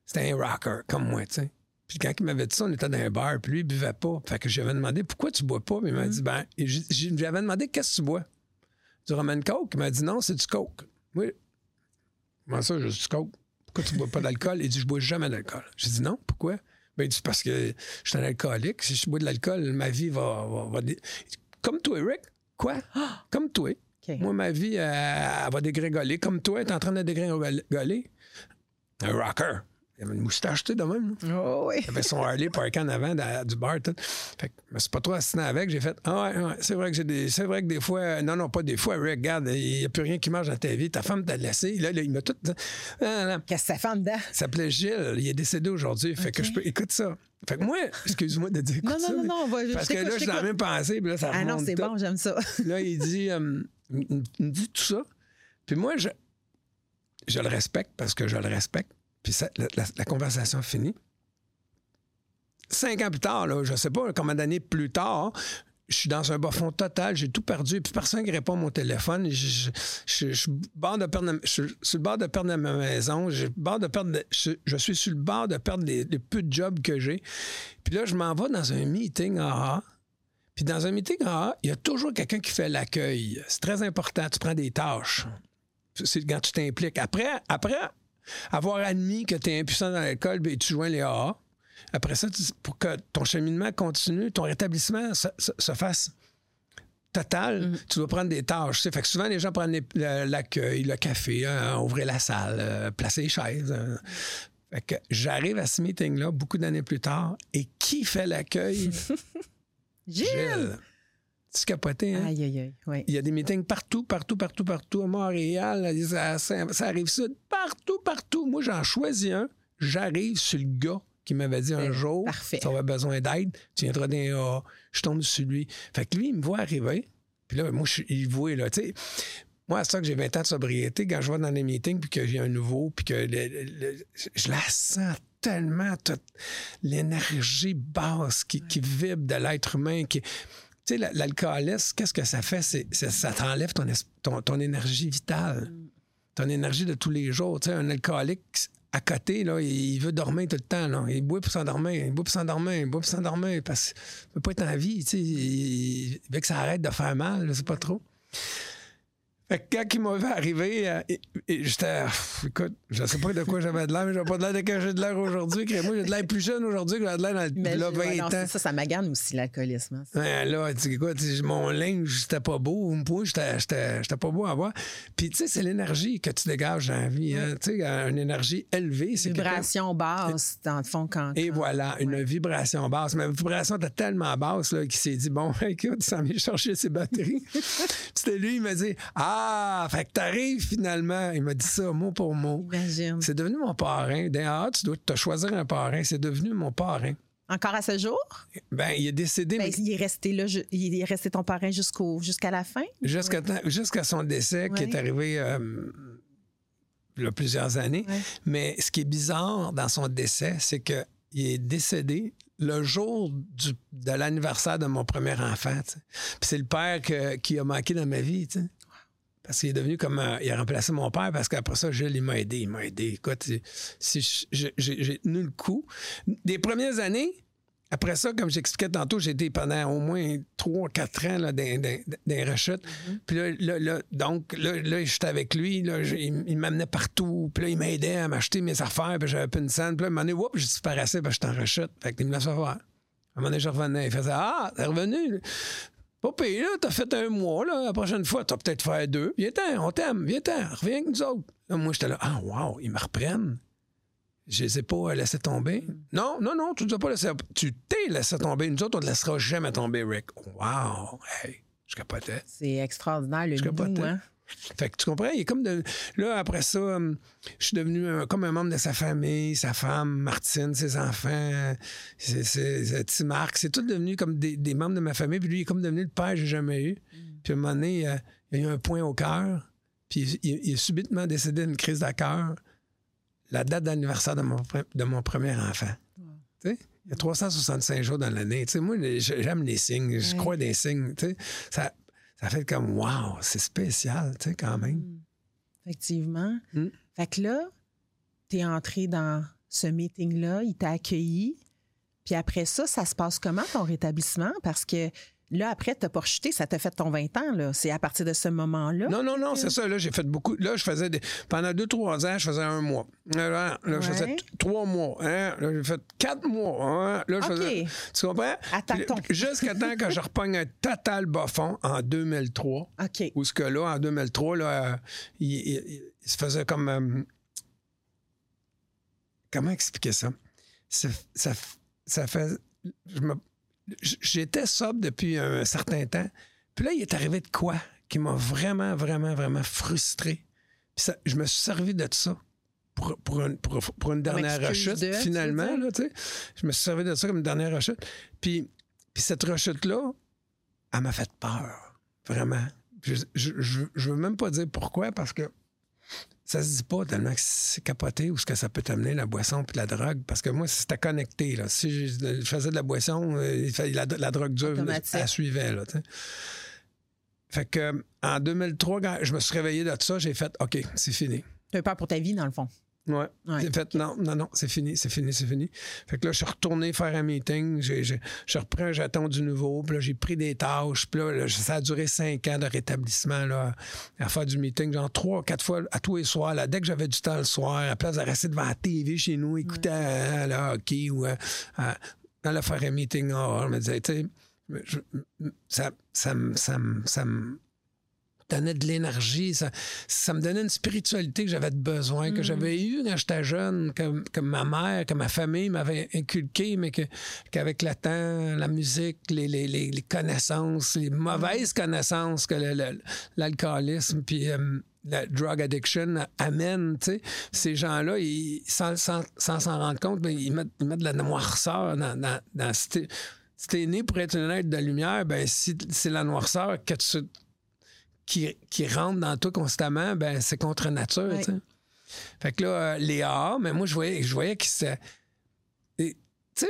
Speaker 1: c'était un rocker, comme moi, tu sais. Puis quand il m'avait dit ça, on était dans un bar, puis lui, il buvait pas. Fait que j'avais demandé pourquoi tu bois pas? Puis il m'a dit, ben, j'avais demandé qu'est-ce que tu bois? Du rum coke? Il m'a dit non, c'est du coke. Oui. Comment ça, juste du coke? Pourquoi tu bois pas d'alcool? Il dit, je bois jamais d'alcool. J'ai dit non, pourquoi? Ben, il dit, parce que je suis un alcoolique. Si je bois de l'alcool, ma vie va. va, Comme toi, Eric. Quoi? Comme toi. Moi, ma vie, elle, va dégringoler. Comme toi, tu es en train de dégringoler. Un rocker. Il avait une moustache, tu sais, de même.
Speaker 2: Oh, oui.
Speaker 1: Il avait son Harley parké en avant dans- du bar. Tout. Fait que je me suis pas trop assis avec. J'ai fait Ah ouais, ouais, c'est vrai que j'ai des. C'est vrai que des fois. Non, non, pas des fois. Rick, regarde, il n'y a plus rien qui marche dans ta vie. Ta femme t'a laissé. Là, là, il m'a tout. Ah.
Speaker 2: Qu'est-ce que ça fait en dedans?
Speaker 1: Il s'appelait Gilles. Il est décédé aujourd'hui. Fait que je peux. Écoute ça. Fait que moi, excuse-moi de dire
Speaker 2: Non, non,
Speaker 1: ça,
Speaker 2: non, non, on va-
Speaker 1: Parce que là,
Speaker 2: je
Speaker 1: suis dans la même pensée. Puis là, ça
Speaker 2: Ah non, c'est bon, j'aime ça.
Speaker 1: Là, il dit, euh, il il me dit tout ça. Puis moi, je, je le respecte parce que je le respecte. Puis la, conversation finit. Cinq ans plus tard, je sais pas combien d'années plus tard, je suis dans un bas fond total, j'ai tout perdu, puis personne qui répond à mon téléphone. Je, suis sur le bord de perdre ma maison, je suis sur le bord de perdre les, les peu de jobs que j'ai. Puis là, je m'en vais dans un meeting AA. Puis dans un meeting AA, il y a toujours quelqu'un qui fait l'accueil. C'est très important. Tu prends des tâches. C'est quand tu t'impliques. Après, après avoir admis que tu es impuissant dans l'école, ben, tu joins les AA. Après ça, pour que ton cheminement continue, ton rétablissement se, se- se fasse total, tu dois prendre des tâches. Fait que souvent, les gens prennent l'accueil, le café, hein, ouvrir la salle, euh, placer les chaises. hein. Fait que j'arrive à ce meeting-là beaucoup d'années plus tard, et qui fait l'accueil?
Speaker 2: Gilles!
Speaker 1: Gilles. C'est capoté, hein?
Speaker 2: Aïe, aïe, aïe. Oui.
Speaker 1: Il y a des meetings partout, partout, partout, partout, à Montréal, à- ça, ça arrive sud, partout, partout. Moi, j'en choisis un, j'arrive sur le gars qui m'avait dit un
Speaker 2: Ben,
Speaker 1: jour,
Speaker 2: parfait.
Speaker 1: tu auras besoin d'aide, tu viendras dans les AA. Je tombe sur lui. Fait que lui, il me voit arriver, puis là, moi, je suis il voit, là, tu sais. Moi, à ça que j'ai 20 ans de sobriété, quand je vais dans les meetings, puis que j'ai un nouveau, puis que le- le- le- je la sens tellement, toute l'énergie basse qui, qui vibre de l'être humain, qui... Tu sais, la- l'alcoolisme, qu'est-ce que ça fait? C'est, c'est- ça t'enlève ton, ton, ton énergie vitale, ton énergie de tous les jours. Tu sais, un alcoolique, à côté, là, il veut dormir tout le temps. Là. Il boit pour s'endormir, il boit pour s'endormir, il boit pour s'endormir, parce qu'il ne peut pas être en vie. Tu sais, il, veut que ça arrête de faire mal, je sais pas trop. Fait que quand il m'a vu arriver, euh, et- et j'étais. pff, Écoute, je sais pas de quoi j'avais de l'air, mais j'avais pas de l'air de que j'ai de l'air aujourd'hui. Moi, j'ai de l'air plus jeune aujourd'hui que j'avais de l'air dans le là,
Speaker 2: je-
Speaker 1: 20
Speaker 2: ouais, non,
Speaker 1: ans.
Speaker 2: c'est ça, ça magane aussi, l'alcoolisme. hein.
Speaker 1: Ouais, là, tu sais quoi, tu sais, mon linge, c'était pas beau. Moi, j'étais j'étais- j'étais pas beau à voir. Puis, tu sais, c'est l'énergie que tu dégages dans la vie. hein. Tu sais, une énergie élevée, c'est quelqu'un-
Speaker 2: Vibration basse, dans le fond, quand.
Speaker 1: Et
Speaker 2: quand-
Speaker 1: voilà, une vibration basse. Mais vibration était tellement basse là, qu'il s'est dit Bon, écoute, il s'en vient chercher ses batteries. Puis C'était lui, il m'a dit Ah, fait que t'arrives finalement. Il m'a dit ça mot pour mot.
Speaker 2: Imagine.
Speaker 1: C'est devenu mon parrain. D'ailleurs, tu dois te choisir un parrain. C'est devenu mon parrain.
Speaker 2: Encore à ce jour?
Speaker 1: Ben, il est décédé
Speaker 2: Ben,
Speaker 1: mais
Speaker 2: il est resté là, il est resté ton parrain jusqu'au, jusqu'à la fin?
Speaker 1: jusqu'à jusqu'à son décès qui est arrivé euh, il y a plusieurs années.
Speaker 2: Ouais.
Speaker 1: Mais ce qui est bizarre dans son décès, c'est qu'il est décédé le jour du- de l'anniversaire de mon premier enfant. Puis c'est le père que- qui a manqué dans ma vie. Parce qu'il est devenu comme. un- il a remplacé mon père parce qu'après ça, Gilles, il m'a aidé. Il m'a aidé. Écoute, j'ai tenu le coup. Des premières années, après ça, comme j'expliquais tantôt, j'ai été pendant au moins 3-4 ans là, dans, dans, dans les rechutes. Puis là, là, là, donc, là, là j'étais avec lui. Là, il, il m'amenait partout. Puis là, il m'aidait à m'acheter mes affaires. Puis j'avais pas une scène. Puis là, à un moment donné, whoop, je disparaissais. Puis j'étais en rechute. Fait qu'il me laissait faire. À un moment donné, je revenais. Il faisait Ah, t'es revenu. Pas là. T'as fait un mois, là. La prochaine fois, t'as peut-être fait deux. Viens-t'en, on t'aime. Viens-t'en. Reviens avec nous autres. Là, moi, j'étais là. Ah, wow, ils me reprennent. Je les ai pas laissés tomber. Non, non, non, tu ne as pas laissé. Tu t'es laissé tomber. Nous autres, on ne te laissera jamais tomber, Rick. Wow! Hey, je capotais.
Speaker 2: C'est extraordinaire, le
Speaker 1: Je
Speaker 2: nous,
Speaker 1: capotais.
Speaker 2: hein?
Speaker 1: Fait que tu comprends, il est comme de. Là, après ça, hum, je suis devenu un- comme un membre de sa famille, sa femme, Martine, ses enfants, c'est, petit Marc. C'est tout devenu comme des, des membres de ma famille. Puis lui, il est comme devenu le père que j'ai jamais eu. Puis à un moment donné, il, a- il a eu un point au cœur. Puis il, il est subitement décédé d'une crise de cœur. La date d'anniversaire de mon, de mon premier enfant. Tu sais, Il y a 365 jours dans l'année. Tu sais, moi, j'aime les signes. Je
Speaker 2: Ouais.
Speaker 1: crois des signes. tu sais. Ça, ça fait comme, wow, c'est spécial, tu sais, quand même.
Speaker 2: Effectivement.
Speaker 1: Mm.
Speaker 2: Fait que là, tu es entré dans ce meeting-là, il t'a accueilli. Puis après ça, ça se passe comment ton rétablissement? Parce que là, après, tu pas rechuté, ça t'a fait ton 20 ans. là. C'est à partir de ce moment-là.
Speaker 1: Non, non, non, c'est ça. Là, j'ai fait beaucoup. Là, je faisais des... pendant deux, trois ans, je faisais un mois. Là, je faisais trois mois. hein. Là, j'ai fait quatre mois. hein. Là, je faisais. Tu comprends? Jusqu'à temps que je repogne un total bas fond en 2003.
Speaker 2: OK.
Speaker 1: Où ce que là, en 2003, là, euh, il, il- il se faisait comme. euh, comment expliquer ça? Ça, ça, ça fait. je me- J'étais sobre depuis un certain temps. Puis là, il est arrivé de quoi qui m'a vraiment, vraiment, vraiment frustré? Puis ça- je me suis servi de ça pour, pour, une, pour, pour une dernière rechute,
Speaker 2: de,
Speaker 1: finalement. Là, tu sais. je me suis servi de ça comme une dernière rechute. Puis, puis cette rechute-là, elle m'a fait peur. Vraiment. Je, je, je, je veux même pas dire pourquoi, parce que ça se dit pas tellement que c'est capoté ou ce que ça peut t'amener, la boisson puis la drogue. Parce que moi, c'était connecté. Là. Si je, je faisais de la boisson, euh, la, la drogue dure,
Speaker 2: Automatique.
Speaker 1: elle suivait. Là, fait que en 2003, quand je me suis réveillé de ça, j'ai fait OK, c'est fini.
Speaker 2: Tu as peur pour ta vie, dans le fond?
Speaker 1: Ouais.
Speaker 2: Ouais.
Speaker 1: J'ai fait non, non, non, c'est fini, c'est fini, c'est fini. Fait que là, je suis retourné faire un meeting. J'ai, je reprends un jeton du nouveau. Puis là, j'ai pris des tâches. Puis là, là, ça a duré cinq ans de rétablissement là, à faire du meeting, genre trois, quatre fois à tous les soirs. Là, dès que j'avais du temps le soir, à la place de rester devant la TV chez nous, écouter euh, le hockey ou euh, euh, aller faire un meeting dehors, je me disais, tu sais, ça, ça, me- ça, me- ça me donnait de l'énergie, ça, ça me donnait une spiritualité que j'avais besoin, que j'avais eu quand j'étais jeune, que, que ma mère, que ma famille m'avait inculqué, mais que, qu'avec le temps, la musique, les, les, les, les connaissances, les mauvaises connaissances que le- le- l'alcoolisme puis euh, la drug addiction amène, tu sais, ces gens-là, ils, sans sans- sans s'en rendre compte, ben, ils, mettent, ils mettent de la noirceur dans, dans, dans si t'es- si t'es né pour être une être de lumière, ben si c'est la noirceur que tu qui, qui rentre dans toi constamment, ben c'est contre nature.
Speaker 2: Ouais.
Speaker 1: tu sais. Fait que là, euh, les AA, mais moi, je voyais, je voyais que c'est. Tu sais,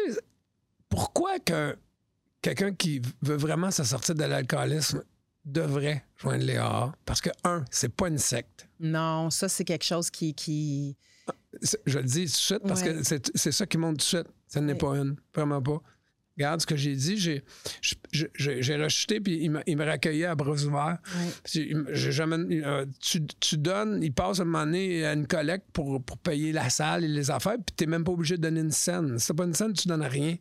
Speaker 1: pourquoi que quelqu'un qui veut vraiment se sortir de l'alcoolisme devrait joindre les AA? Parce que, un, c'est pas une secte.
Speaker 2: Non, ça, c'est quelque chose qui. qui...
Speaker 1: C'est- Je le dis tout de suite parce
Speaker 2: Ouais.
Speaker 1: que c'est c'est ça qui monte tout de suite. Ça n'est
Speaker 2: Ouais.
Speaker 1: pas une. Vraiment pas. Regarde ce que j'ai dit. J'ai j'ai- rechuté, puis il m'a- il me raccueillait à bras ouverts. J'ai jamais- euh, tu, tu donnes, il passe à un moment donné à une collecte pour, pour payer la salle et les affaires, puis t'es même pas obligé de donner une scène. Si t'as pas une scène, tu donnes rien.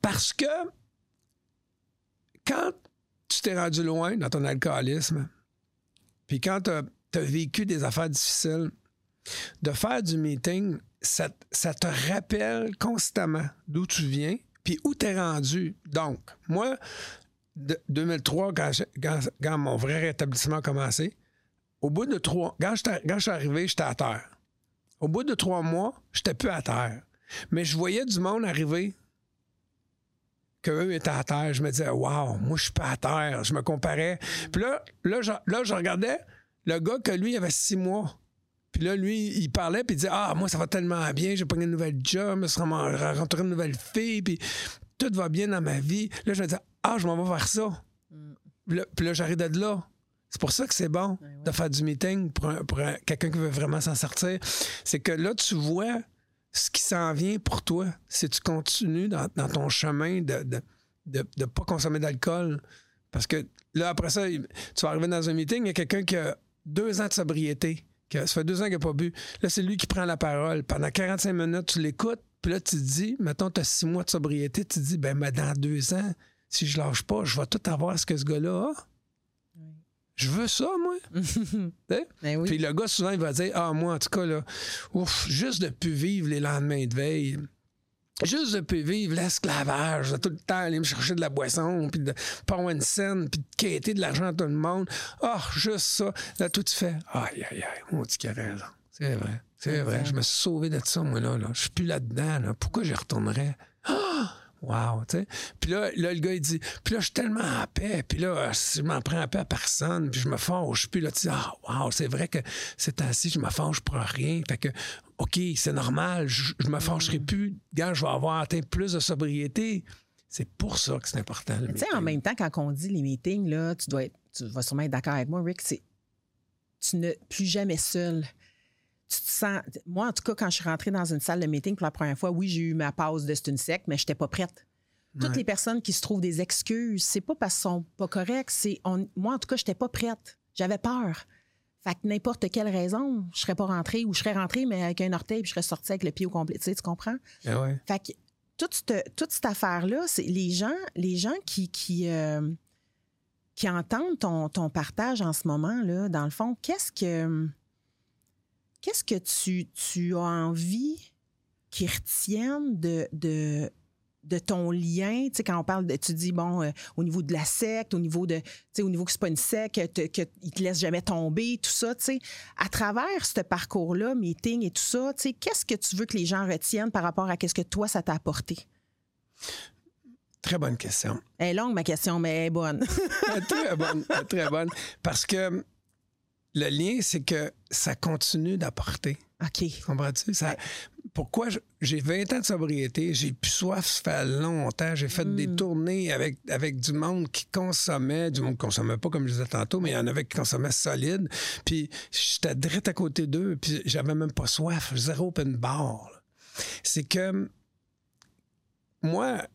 Speaker 1: Parce que quand tu t'es rendu loin dans ton alcoolisme, puis quand t'as as vécu des affaires difficiles, de faire du meeting, ça, te rappelle constamment d'où tu viens, puis où t'es rendu. Donc, moi, de 2003, quand, je- quand, mon vrai rétablissement a commencé, au bout de trois... Quand, j'étais- quand je suis arrivé, j'étais à terre. Au bout de trois mois, j'étais plus à terre. Mais je voyais du monde arriver qu'eux étaient à terre. Je me disais, waouh, moi, je suis pas à terre. Je me comparais. Puis là, là, je, là, je regardais le gars que lui, il avait six mois. Puis là, lui, il parlait, puis il disait Ah, moi, ça va tellement bien, j'ai pogné une nouvelle job, je me rencontré une nouvelle fille, puis tout va bien dans ma vie. Là, je me disais Ah, je m'en vais vers ça. Puis là, là, j'arrive de là. C'est pour ça que c'est bon
Speaker 2: ouais.
Speaker 1: de faire du meeting pour, pour un- quelqu'un qui veut vraiment s'en sortir. C'est que là, tu vois ce qui s'en vient pour toi si tu continues dans, dans ton chemin de ne de, de pas consommer d'alcool. Parce que là, après ça, tu vas arriver dans un meeting, il y a quelqu'un qui a deux ans de sobriété. Que ça fait deux ans qu'il n'a pas bu. Là, c'est lui qui prend la parole. Pendant 45 minutes, tu l'écoutes, puis là, tu te dis, mettons, tu as six mois de sobriété, tu te dis, ben, mais dans deux ans, si je lâche pas, je vais tout avoir ce que ce gars-là a. Je veux ça, moi.
Speaker 2: Ben oui.
Speaker 1: Puis le gars, souvent, il va dire Ah, moi, en tout cas, là, ouf, juste de plus vivre les lendemains de veille. Juste de vivre l'esclavage, de tout le temps aller me chercher de la boisson, puis de avoir une scène, puis de quêter de l'argent à tout le monde. Ah, juste ça. Là, tout tu fais Aïe, aïe, aïe, on dit qu'il a raison. C'est vrai. C'est vrai. Je me suis sauvé de ça, moi, là. là. Je suis plus là-dedans. Là. Pourquoi j'y retournerais? Ah! Wow, tu sais. Puis là, là, le gars, il dit, puis là, je suis tellement en paix. Puis là, je m'en prends en paix à personne. Puis je me fâche. Puis là, tu dis, ah, wow, c'est vrai que ces temps-ci, je me fâche pour rien. Fait que, OK, c'est normal. Je, je me fâcherai plus. Quand je vais avoir atteint plus de sobriété. C'est pour ça que c'est important.
Speaker 2: Tu sais, en même temps, quand on dit les meetings, là, tu dois être, tu vas sûrement être d'accord avec moi, Rick, c'est tu n'es plus jamais seul. Tu te sens. Moi, en tout cas, quand je suis rentrée dans une salle de meeting pour la première fois, oui, j'ai eu ma pause de c'est une secte, mais je n'étais pas prête. Toutes
Speaker 1: Ouais.
Speaker 2: les personnes qui se trouvent des excuses, c'est pas parce qu'elles sont pas correctes, c'est moi, en tout cas, je n'étais pas prête. J'avais peur. Fait que n'importe quelle raison, je serais pas rentrée ou je serais rentrée, mais avec un orteil, puis je serais sortie avec le pied au complet. Tu, sais, tu comprends?
Speaker 1: Ah ouais.
Speaker 2: Fait que toute cette, toute cette affaire-là, c'est les gens, les gens qui, qui, euh, qui entendent ton, ton partage en ce moment, là, dans le fond, qu'est-ce que. Qu'est-ce que tu, tu as envie qu'ils retiennent de, de, de ton lien, tu sais, quand on parle de, tu dis, bon, euh, au niveau de la secte, au niveau de, tu sais, au niveau que c'est pas une secte, que il te laisse jamais tomber, tout ça, tu sais, à travers ce parcours-là, meeting et tout ça, tu sais, qu'est-ce que tu veux que les gens retiennent par rapport à qu'est-ce que toi, ça t'a apporté?
Speaker 1: Très bonne question.
Speaker 2: Elle est longue, ma question, mais elle est bonne.
Speaker 1: très bonne, très bonne. Parce que le lien, c'est que ça continue d'apporter.
Speaker 2: OK.
Speaker 1: Comprends-tu? Ça, pourquoi j'ai 20 ans de sobriété, j'ai plus soif, ça fait longtemps, j'ai fait des mm. tournées avec, avec du monde qui consommait, du monde qui consommait pas comme je disais tantôt, mais il y en avait qui consommaient solide. Puis j'étais direct à côté d'eux, puis j'avais même pas soif, zéro open bar. C'est que moi,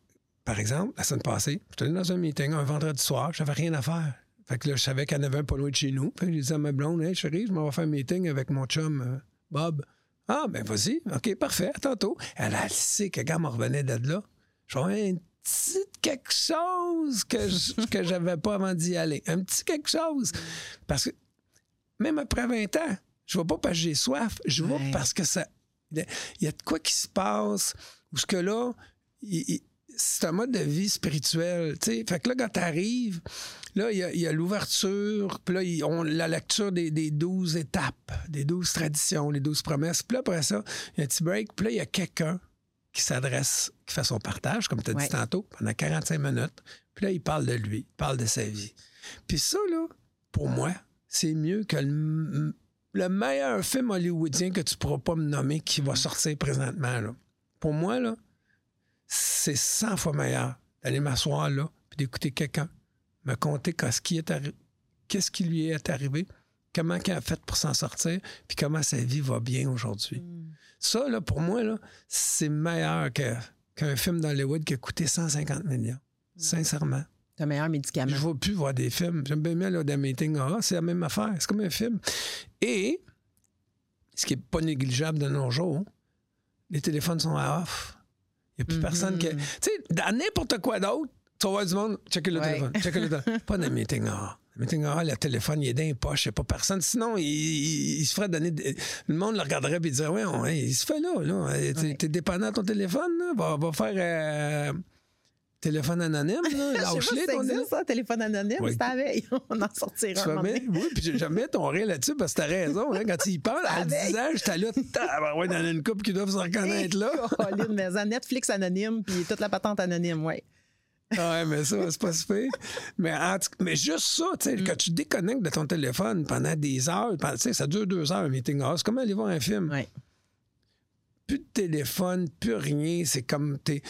Speaker 1: par exemple, la semaine passée, j'étais dans un meeting un vendredi soir, j'avais rien à faire. Fait que là, je savais qu'il y en avait un pas loin de chez nous. Fait que je disais à ma blonde, hey chérie, je m'en vais faire un meeting avec mon chum euh, Bob. Ah, ben vas-y. OK, parfait. À tantôt. Elle a sait que quand on revenait de là, j'avais un petit quelque chose que je, que j'avais pas avant d'y aller. Un petit quelque chose. Parce que même après 20 ans, je vais pas parce que j'ai soif, je vais parce que ça. Il y a de quoi qui se passe, ou ce que là, c'est un mode de vie spirituel. Fait que là, quand t'arrives, Là, il y a, l'ouverture, puis là, ont la lecture des, douze étapes, des douze traditions, les douze promesses. Puis là, après ça, il y a un petit break, puis là, il y a quelqu'un qui s'adresse, qui fait son partage, comme tu as dit tantôt, pendant 45 minutes. Puis là, il parle de lui, il parle de sa vie. Puis ça, là, pour moi, c'est mieux que le, meilleur film hollywoodien que tu pourras pas me nommer qui va sortir présentement. Là. Pour moi, là, c'est 100 fois meilleur d'aller m'asseoir là puis d'écouter quelqu'un me conter qu'est-ce qui, est qu'est-ce qui lui est arrivé, comment il a fait pour s'en sortir, puis comment sa vie va bien aujourd'hui. Mm. Ça, là, pour moi, là, c'est meilleur qu'un film d'Hollywood qui a coûté 150 millions. Mm. Sincèrement.
Speaker 2: C'est un meilleur médicament.
Speaker 1: Je ne veux plus voir des films. J'aime bien mieux des meetings. Ah, c'est la même affaire. C'est comme un film. Et, ce qui n'est pas négligeable de nos jours, les téléphones sont à off. Il n'y a plus personne qui. Mm-hmm. Tu sais, dans n'importe quoi d'autre, tu vas voir du monde, checker le téléphone, checker le téléphone. Pas dans le meeting. Le meeting le téléphone, il est dans les poches, il n'y a pas personne. Sinon, il, se ferait donner. Le monde le regarderait et dirait Ouais, ouais il se fait là. là. T'es dépendant de ton téléphone, là. Va, va faire. Euh, téléphone anonyme, là.
Speaker 2: Lâche-les, ton existe, ça, téléphone anonyme. Oui. C'est à veille. On en sortira. un
Speaker 1: oui, puis j'aime bien ton rire là-dessus parce que t'as raison. Hein, quand il parle, à 10 ans, j'étais là, ouais, dans une couple qui doivent se reconnaître là.
Speaker 2: mais Netflix anonyme, puis toute la patente anonyme, oui.
Speaker 1: Ouais, mais ça, c'est pas super. Mais, mais juste ça, tu sais, quand tu déconnectes de ton téléphone pendant des heures, tu sais, ça dure deux heures un meeting. c'est comme aller voir un film.
Speaker 2: Ouais.
Speaker 1: Plus de téléphone, plus rien. C'est comme t'es.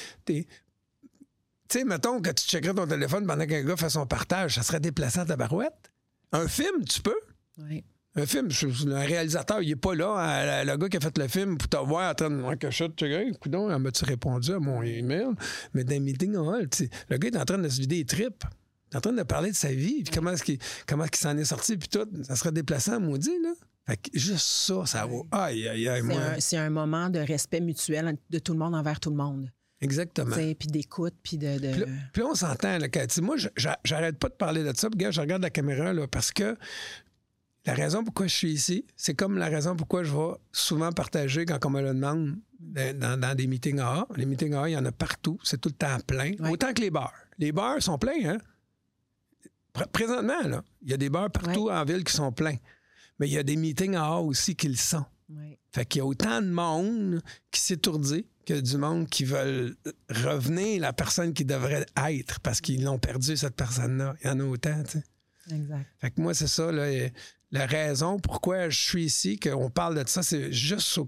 Speaker 1: Tu sais, mettons que tu checkerais ton téléphone pendant qu'un gars fait son partage, ça serait déplaçant à ta barouette? Un film, tu peux.
Speaker 2: Oui.
Speaker 1: Un film, un réalisateur, il n'est pas là, le gars qui a fait le film, pour te voir en train de voir que je coudon, m'a-tu répondu à mon email? Mais dans le meeting le gars est en train de se vider les tripes. Il est en train de parler de sa vie, puis comment est-ce qu'il comment est s'en est sorti, puis tout. Ça serait déplaçant, maudit, là. Fait que juste ça, ça vaut. Aïe, aïe, aïe,
Speaker 2: C'est un, moment de respect mutuel de tout le monde envers tout le monde.
Speaker 1: Exactement.
Speaker 2: Puis d'écoute, puis de.
Speaker 1: Puis, on s'entend, là, moi, j'arrête pas de parler de ça. Puis, gars, je regarde la caméra, là, parce que la raison pourquoi je suis ici, c'est comme la raison pourquoi je vais souvent partager quand on me le demande dans, des meetings AA. Les meetings AA, il y en a partout. C'est tout le temps plein. Autant que les bars. Les bars sont pleins, hein? Présentement, là, il y a des bars partout en ville qui sont pleins. Mais il y a des meetings AA aussi qui le sont. Fait qu'il y a autant de monde qui s'étourdit que du monde qui veulent revenir la personne qui devrait être parce qu'ils l'ont perdu, cette personne-là. Il y en a autant, tu sais.
Speaker 2: Exact.
Speaker 1: Fait que moi, c'est ça, là, la raison pourquoi je suis ici, qu'on parle de ça, c'est juste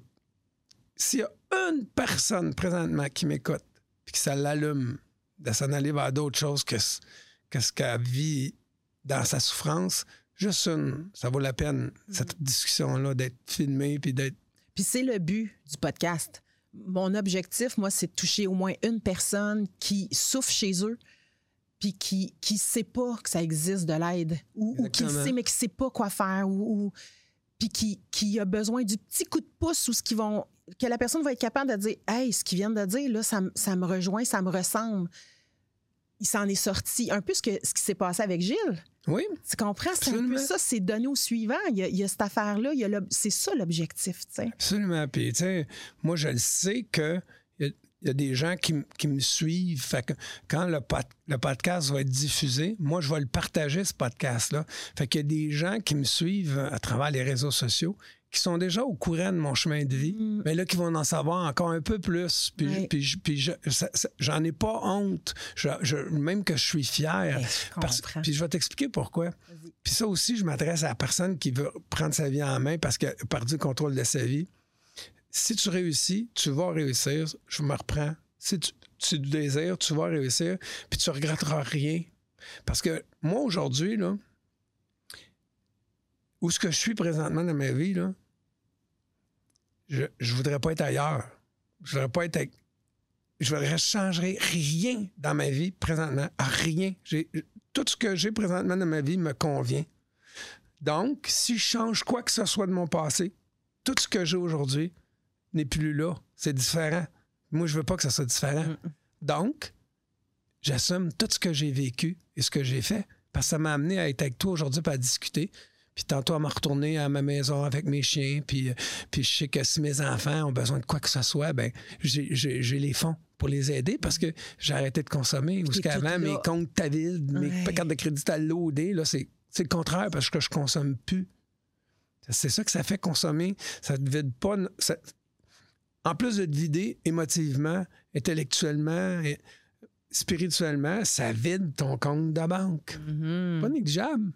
Speaker 1: s'il y a une personne présentement qui m'écoute puis que ça l'allume de s'en aller vers d'autres choses que, ce qu'elle vit dans sa souffrance, juste une, ça vaut la peine, cette discussion-là, d'être filmée puis d'être.
Speaker 2: Puis c'est le but du podcast. Mon objectif, moi, c'est de toucher au moins une personne qui souffre chez eux, puis qui qui sait pas que ça existe de l'aide ou, qui le sait mais qui sait pas quoi faire ou, puis qui, qui a besoin du petit coup de pouce ou ce qui vont que la personne va être capable de dire hey ce qu'ils viennent de dire là ça, ça me rejoint ça me ressemble il s'en est sorti. Un peu ce, que, ce qui s'est passé avec Gilles.
Speaker 1: Oui.
Speaker 2: Tu comprends? C'est un peu ça, c'est donné au suivant. Il y a, il y a cette affaire-là, c'est ça l'objectif.
Speaker 1: Absolument. Puis, tu sais, moi, je le sais que il y, a- il y a des gens qui, me suivent. Fait que quand le, pod- le podcast va être diffusé, moi, je vais le partager, ce podcast-là. Fait qu'il y a des gens qui me suivent à travers les réseaux sociaux qui sont déjà au courant de mon chemin de vie,
Speaker 2: Mm.
Speaker 1: mais là, qui vont en savoir encore un peu plus. Puis, je- j'en ai pas honte. Je- je- même que je suis fier.
Speaker 2: Eh,
Speaker 1: Parce- puis je vais t'expliquer pourquoi. Puis ça aussi, je m'adresse à la personne qui veut prendre sa vie en main parce qu'elle a perdu le contrôle de sa vie. Si tu réussis, tu vas réussir. Je me reprends. Si tu, tu désires, tu vas réussir, puis tu regretteras rien. Parce que moi, aujourd'hui, là, où ce que je suis présentement dans ma vie, là, je ne voudrais pas être ailleurs. Je voudrais pas être avec- Je ne changerais rien dans ma vie présentement. Rien. Tout ce que j'ai présentement dans ma vie me convient. Donc, si je change quoi que ce soit de mon passé, tout ce que j'ai aujourd'hui n'est plus là. C'est différent. Moi, je veux pas que ça soit différent. Donc, j'assume tout ce que j'ai vécu et ce que j'ai fait parce que ça m'a amené à être avec toi aujourd'hui pour à discuter. Puis tantôt à me retourner à ma maison avec mes chiens. Puis, euh, puis je sais que si mes enfants ont besoin de quoi que ce soit, ben j'ai- les fonds pour les aider parce que j'ai arrêté de consommer. Ou qu'avant, mes comptes ta vide, mes
Speaker 2: Ouais.
Speaker 1: cartes de crédit à loader, là, c'est le contraire parce que je consomme plus. C'est ça que ça fait consommer. Ça ne te vide pas. ça- en plus de te vider émotivement, intellectuellement, et spirituellement, ça vide ton compte de banque.
Speaker 2: Mhm.
Speaker 1: Pas négligeable.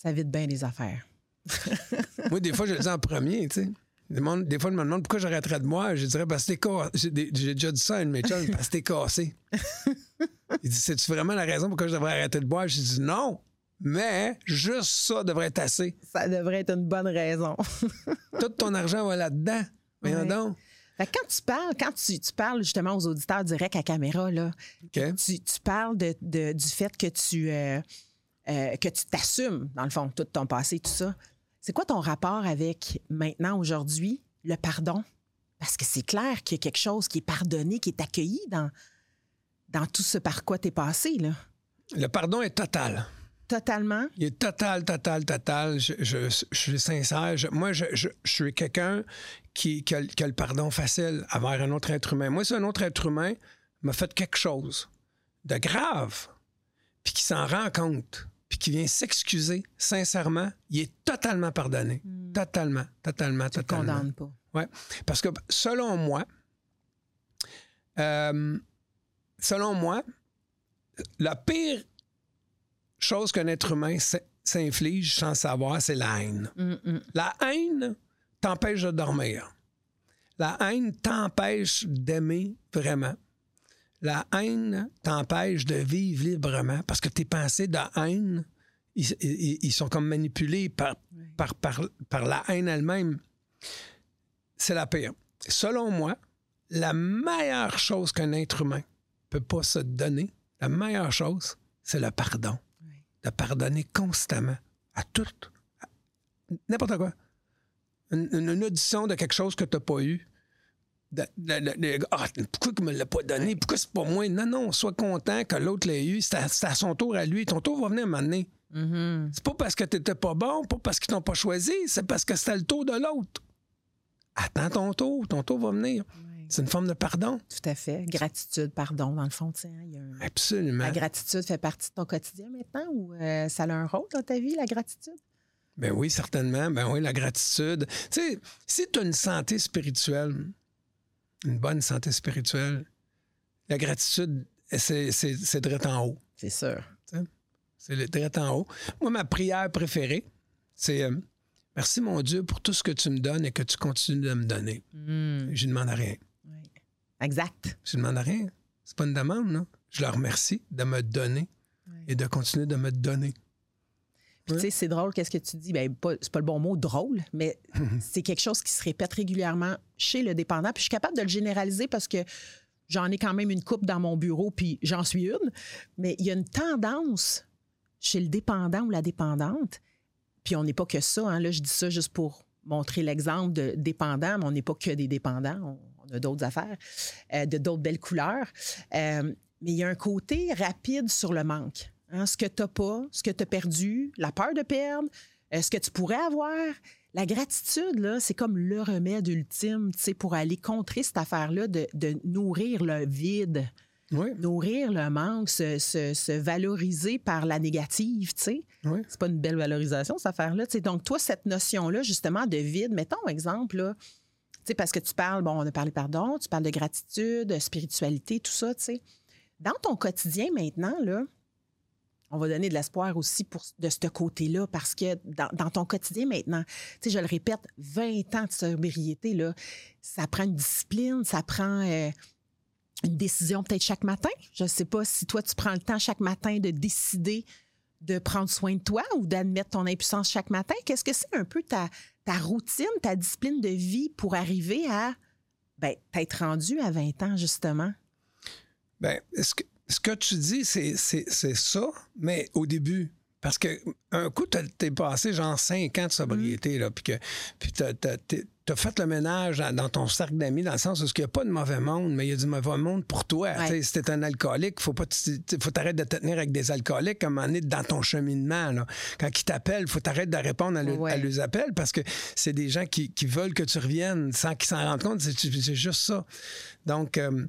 Speaker 2: Ça vide bien les affaires.
Speaker 1: Moi, des fois, je le dis en premier, tu sais. Des, monde- des fois, je me demande pourquoi j'arrêterais de moi. Je dirais, parce que t'es cassé. J'ai déjà dit ça à une chums, parce que t'es cassé. Il dit, c'est-tu vraiment la raison pourquoi je devrais arrêter de boire? J'ai dit, non, mais juste ça devrait être assez.
Speaker 2: Ça devrait être une bonne raison.
Speaker 1: Tout ton argent va là-dedans. Voyons
Speaker 2: Ouais.
Speaker 1: donc.
Speaker 2: Fait que quand tu parles, quand tu, tu parles justement aux auditeurs direct à caméra, là, tu, tu parles de, de- du fait que tu euh, euh, que tu t'assumes, dans le fond, tout ton passé, tout ça. C'est quoi ton rapport avec maintenant, aujourd'hui, le pardon? Parce que c'est clair qu'il y a quelque chose qui est pardonné, qui est accueilli dans, dans tout ce par quoi tu es passé, là.
Speaker 1: Le pardon est total.
Speaker 2: Totalement.
Speaker 1: Il est total, total, total. Je, je- je suis sincère. Je- moi, je, je- je suis quelqu'un qui, qui a, qui a le pardon facile envers un autre être humain. Moi, si un autre être humain m'a fait quelque chose de grave, puis qui s'en rend compte, puis qui vient s'excuser sincèrement, il est totalement pardonné. Totalement, totalement,
Speaker 2: Tu ne
Speaker 1: totalement.
Speaker 2: condamnes pas.
Speaker 1: Ouais. Parce que selon moi, euh, selon moi, la pire chose qu'un être humain s'inflige sans savoir, c'est la haine. La haine t'empêche de dormir. La haine t'empêche d'aimer vraiment. La haine t'empêche de vivre librement parce que tes pensées de haine, ils, ils- ils sont comme manipulés par, par, par, par la haine elle-même. C'est la pire. Selon moi, la meilleure chose qu'un être humain peut pas se donner, la meilleure chose, c'est le pardon.
Speaker 2: Oui.
Speaker 1: De pardonner constamment à tout. N'importe quoi. Une audition de quelque chose que tu n'as pas eu. Ah, pourquoi il ne me l'a pas donné? Pourquoi c'est pas moi? Non, non, sois content que l'autre l'ait eu. C'est à, son tour à lui. Ton tour va venir m'amener.
Speaker 2: Mhm.
Speaker 1: C'est pas parce que t'étais pas bon, pas parce qu'ils t'ont pas choisi, c'est parce que c'était le tour de l'autre. Attends ton tour, ton tour va venir.
Speaker 2: Oui.
Speaker 1: C'est une forme de pardon.
Speaker 2: Tout à fait. Gratitude, pardon, dans le fond, hein, il y a un-
Speaker 1: Absolument.
Speaker 2: La gratitude fait partie de ton quotidien maintenant ou euh, ça a un rôle dans ta vie, la gratitude?
Speaker 1: Ben oui, certainement. Ben oui, la gratitude. Tu sais, si tu as une santé spirituelle, une bonne santé spirituelle, la gratitude, c'est, c'est, c'est direct en haut.
Speaker 2: C'est sûr.
Speaker 1: C'est direct en haut. Moi, ma prière préférée, c'est euh, Merci mon Dieu pour tout ce que tu me donnes et que tu continues de me donner.
Speaker 2: Mm,
Speaker 1: Je ne demande rien.
Speaker 2: oui. Exact.
Speaker 1: Je ne demande rien. C'est pas une demande, non? Je leur remercie de me donner et de continuer de me donner.
Speaker 2: Puis, tu sais, c'est drôle, qu'est-ce que tu dis? Ben, c'est pas le bon mot, drôle, mais c'est quelque chose qui se répète régulièrement chez le dépendant. Puis je suis capable de le généraliser parce que j'en ai quand même une coupe dans mon bureau, puis j'en suis une. Mais il y a une tendance chez le dépendant ou la dépendante, puis on n'est pas que ça. hein. Là, je dis ça juste pour montrer l'exemple de dépendant, mais on n'est pas que des dépendants. On, on a d'autres affaires, euh, de d'autres belles couleurs. Euh, Mais il y a un côté rapide sur le manque. Hein, ce que tu n'as pas, ce que tu as perdu, la peur de perdre, euh, ce que tu pourrais avoir. La gratitude, là, c'est comme le remède ultime pour aller contrer cette affaire-là de, de nourrir le vide.
Speaker 1: Oui.
Speaker 2: nourrir le manque, se, se- se valoriser par la négative, tu sais.
Speaker 1: Oui.
Speaker 2: C'est pas une belle valorisation, cette affaire-là. tu sais. Donc, toi, cette notion-là, justement, de vide, mettons exemple, là, parce que tu parles, bon, on a parlé pardon, tu parles de gratitude, de spiritualité, tout ça, tu sais. Dans ton quotidien maintenant, là, on va donner de l'espoir aussi de ce côté-là, parce que dans, ton quotidien maintenant, tu sais, je le répète, 20 ans de sobriété, là, ça prend une discipline, ça prend euh, une décision peut-être chaque matin. Je ne sais pas si toi, tu prends le temps chaque matin de décider de prendre soin de toi ou d'admettre ton impuissance chaque matin. Qu'est-ce que c'est un peu ta, routine, ta discipline de vie pour arriver à ben, t'être rendu à 20 ans, justement?
Speaker 1: Ben, ce que, ce que tu dis, c'est, ça, mais au début. Parce que un coup, t'es passé genre cinq ans de sobriété, là, puis que puis t'as, fait le ménage dans, ton cercle d'amis, dans le sens où il n'y a pas de mauvais monde, mais il y a du mauvais monde pour toi.
Speaker 2: Ouais.
Speaker 1: Tu Si t'es un alcoolique, faut pas faut t'arrêter de te tenir avec des alcooliques un moment donné dans ton cheminement. Là. Quand ils t'appellent, faut t'arrêter de répondre à, le-
Speaker 2: Ouais.
Speaker 1: à leurs appels parce que c'est des gens qui, qui veulent que tu reviennes sans qu'ils s'en rendent compte. C'est, c'est juste ça. Donc, euh,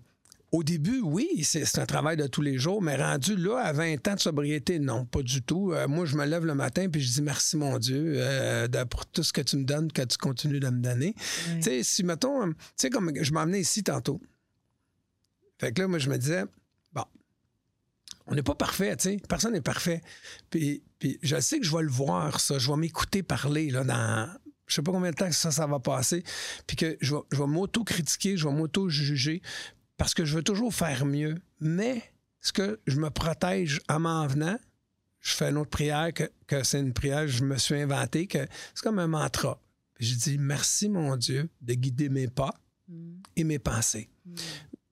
Speaker 1: au début, oui, c'est un travail de tous les jours, mais rendu là, à 20 ans de sobriété, non, pas du tout. Euh, moi, je me lève le matin puis je dis merci, mon Dieu, euh, de- pour tout ce que tu me donnes, que tu continues de me donner. Tu sais, si, mettons, tu sais, comme je m'emmenais ici tantôt. Fait que là, moi, je me disais, bon, on n'est pas parfait, tu sais, personne n'est parfait. Puis, puis je sais que je vais le voir, ça, je vais m'écouter parler, là, dans. Je sais pas combien de temps que ça, ça va passer. Puis que je vais, je vais m'auto-critiquer, je vais m'auto-juger parce que je veux toujours faire mieux. Mais ce que je me protège en m'en venant, je fais une autre prière que, que c'est une prière que je me suis inventée, que c'est comme un mantra. Puis je dis merci, mon Dieu, de guider mes pas et mes pensées.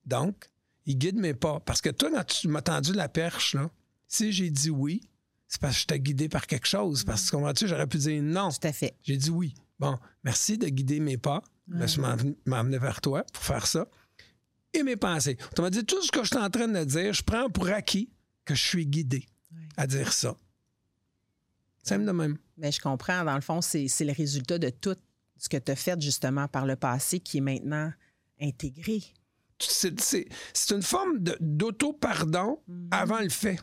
Speaker 1: Donc, il guide mes pas. Parce que toi, quand tu m'as tendu la perche, là, si j'ai dit oui, c'est parce que je t'ai guidé par quelque chose. Parce que, comprends-tu, j'aurais pu dire non.
Speaker 2: Tout à fait.
Speaker 1: J'ai dit oui. Bon, merci de guider mes pas. Là, je m'en- m'emmener vers toi pour faire ça. Et mes pensées. Tu m'as dit tout ce que je suis en train de dire, je prends pour acquis que je suis guidé
Speaker 2: Ouais.
Speaker 1: à dire ça. Simple de même.
Speaker 2: Mais je comprends, dans le fond, c'est le résultat de tout ce que tu as fait justement par le passé qui est maintenant intégré.
Speaker 1: C'est une forme d'auto-pardon avant le fait.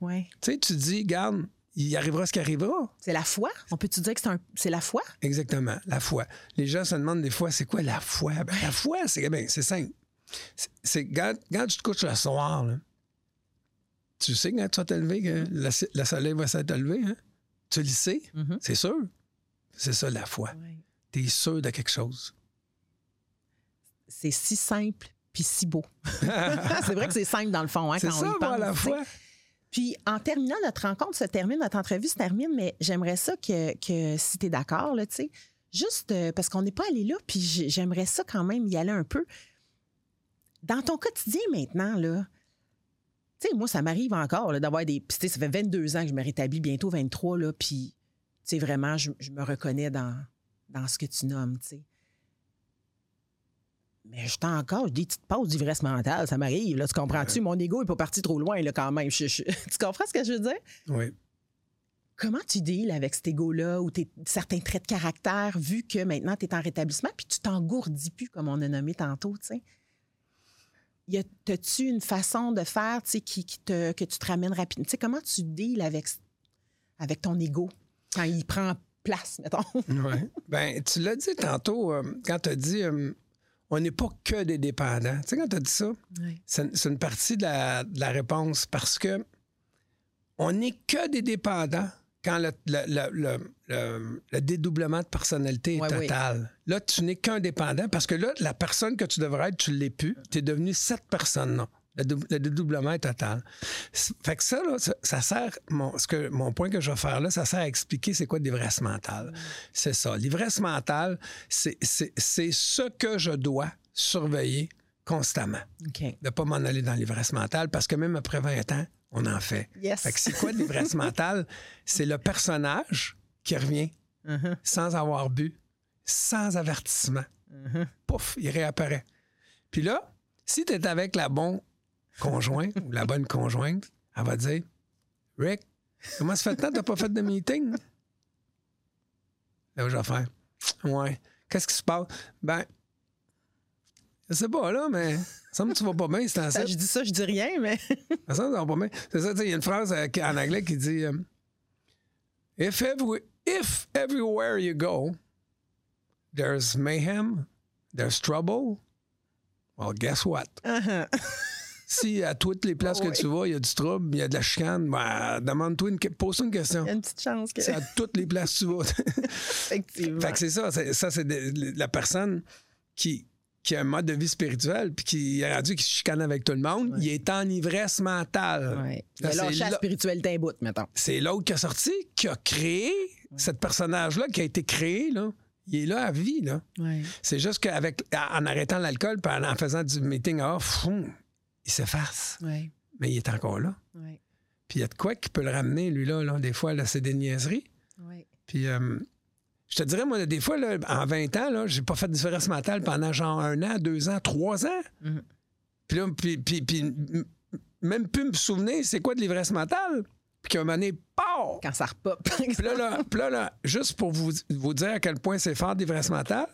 Speaker 2: Oui.
Speaker 1: Tu sais, tu dis, garde, il arrivera ce qui arrivera.
Speaker 2: C'est la foi? On peut-tu dire que c'est un- c'est la foi?
Speaker 1: Exactement, la foi. Les gens se demandent des fois, c'est quoi la foi? Ben, la foi, c'est ben, c'est simple. C'est- quand, quand tu te couches le soir, là, tu sais quand tu vas te lever, que le, le soleil va s'être levé, hein? Tu le sais,
Speaker 2: Mhm.
Speaker 1: c'est sûr. C'est ça la foi.
Speaker 2: Ouais.
Speaker 1: Tu es sûr de quelque chose.
Speaker 2: C'est si simple puis si beau. c'est vrai que c'est simple dans le fond, hein,
Speaker 1: c'est
Speaker 2: quand
Speaker 1: ça,
Speaker 2: on y
Speaker 1: voir
Speaker 2: pense.
Speaker 1: la foi.
Speaker 2: Puis en terminant notre rencontre se termine, notre entrevue se termine, mais j'aimerais ça que, que si tu es d'accord, tu sais, juste euh, parce qu'on n'est pas allé là, puis j'ai- j'aimerais ça quand même y aller un peu. Dans ton quotidien maintenant, là, tu sais, moi, ça m'arrive encore d'avoir des. Tu sais, ça fait 22 ans que je me rétablis, bientôt 23, là, puis, tu sais, vraiment, je, je me reconnais dans, dans ce que tu nommes, tu sais. Mais je t'en encore des petites pauses d'ivresse mentale, ça m'arrive, là, tu comprends-tu? Mon ego n'est pas parti trop loin, là, quand même. Je- je- tu comprends ce que je veux dire?
Speaker 1: Oui.
Speaker 2: Comment tu deals avec cet ego-là ou tes, certains traits de caractère, vu que maintenant tu es en rétablissement, puis tu t'engourdis plus, comme on a nommé tantôt, tu sais? Y a- T'as-tu une façon de faire, tu sais, qui, qui te, que tu te ramènes rapidement? Tu sais, comment tu deals avec, avec ton ego quand il prend place, mettons?
Speaker 1: Ouais. Ben, tu l'as dit tantôt, euh, quand tu as dit euh, on n'est pas que des dépendants. Tu sais, quand tu as dit ça, c'est c'est une partie de la, de la réponse parce que on n'est que des dépendants quand le, le- le- le- le- le dédoublement de personnalité est
Speaker 2: Ouais, oui.
Speaker 1: total. Là, tu n'es qu'un dépendant parce que là, la personne que tu devrais être, tu ne l'es plus. Tu es devenu cette personne-là. Le, dou- le dédoublement est total. Fait que ça, là, ça, ça sert, mon, ce que, mon point que je vais faire là, ça sert à expliquer c'est quoi l'ivresse mentale. C'est ça. L'ivresse mentale, c'est ce que je dois surveiller constamment de ne pas m'en aller dans l'ivresse mentale parce que même après 20 ans, on en fait.
Speaker 2: Yes.
Speaker 1: Fait que c'est quoi l'ivresse mentale? C'est le personnage qui revient
Speaker 2: Mhm.
Speaker 1: sans avoir bu, sans avertissement.
Speaker 2: Mhm.
Speaker 1: Pouf, il réapparaît. Puis là, si tu es avec la, bon, conjoint ou la bonne conjointe, elle va dire Rick, comment ça fait temps que t'as pas fait de meeting? Là, je vais faire Ouais. Qu'est-ce qui se passe? Ben, je sais pas, là, mais ça me semble que tu vas pas bien, c'est
Speaker 2: Ça, je dis ça, je dis rien, mais.
Speaker 1: Ça semble que tu vas pas bien. C'est ça, tu sais, il y a une phrase euh, en anglais qui dit euh, if, every- if everywhere you go, there's mayhem, there's trouble, well, guess what?
Speaker 2: Uh-huh.
Speaker 1: Si à toutes les places
Speaker 2: Oui.
Speaker 1: que tu vas, il y a du trouble, il y a de la chicane, ben, demande-toi une, pose-toi une question.
Speaker 2: Il y a une petite chance que.
Speaker 1: C'est à toutes les places que tu vas.
Speaker 2: Effectivement.
Speaker 1: Fait que c'est ça. c'est- ça, c'est de- la personne qui, qui a un mode de vie spirituel puis qui est rendu qui se chicane avec tout le monde. Il est en ivresse mentale.
Speaker 2: Ouais. Il
Speaker 1: Là,
Speaker 2: a lâché la
Speaker 1: là-
Speaker 2: spiritualité bout, mettons.
Speaker 1: C'est l'autre qui a sorti, qui a créé cette personnage-là, qui a été créé. Là. Il est là à vie. Là.
Speaker 2: Ouais.
Speaker 1: C'est juste qu'avec en arrêtant l'alcool puis en, en faisant du meeting off, fou, il s'efface.
Speaker 2: Ouais.
Speaker 1: Mais il est encore là.
Speaker 2: Ouais.
Speaker 1: Puis il y a de quoi qui peut le ramener, lui-là. Là. Des fois, là, c'est des niaiseries.
Speaker 2: Ouais.
Speaker 1: Puis, euh, je te dirais, moi, des fois, là, en 20 ans, là, j'ai pas fait de différence mentale pendant genre un an, deux ans, trois ans.
Speaker 2: Mhm.
Speaker 1: Puis là, puis, puis- puis, m- même plus me souvenir c'est quoi de l'ivresse mentale? Puis qu'à un moment donné, pow!
Speaker 2: Quand ça repop.
Speaker 1: Puis là, là, puis là, là, juste pour vous, vous dire à quel point c'est fort d'ivresse mentale,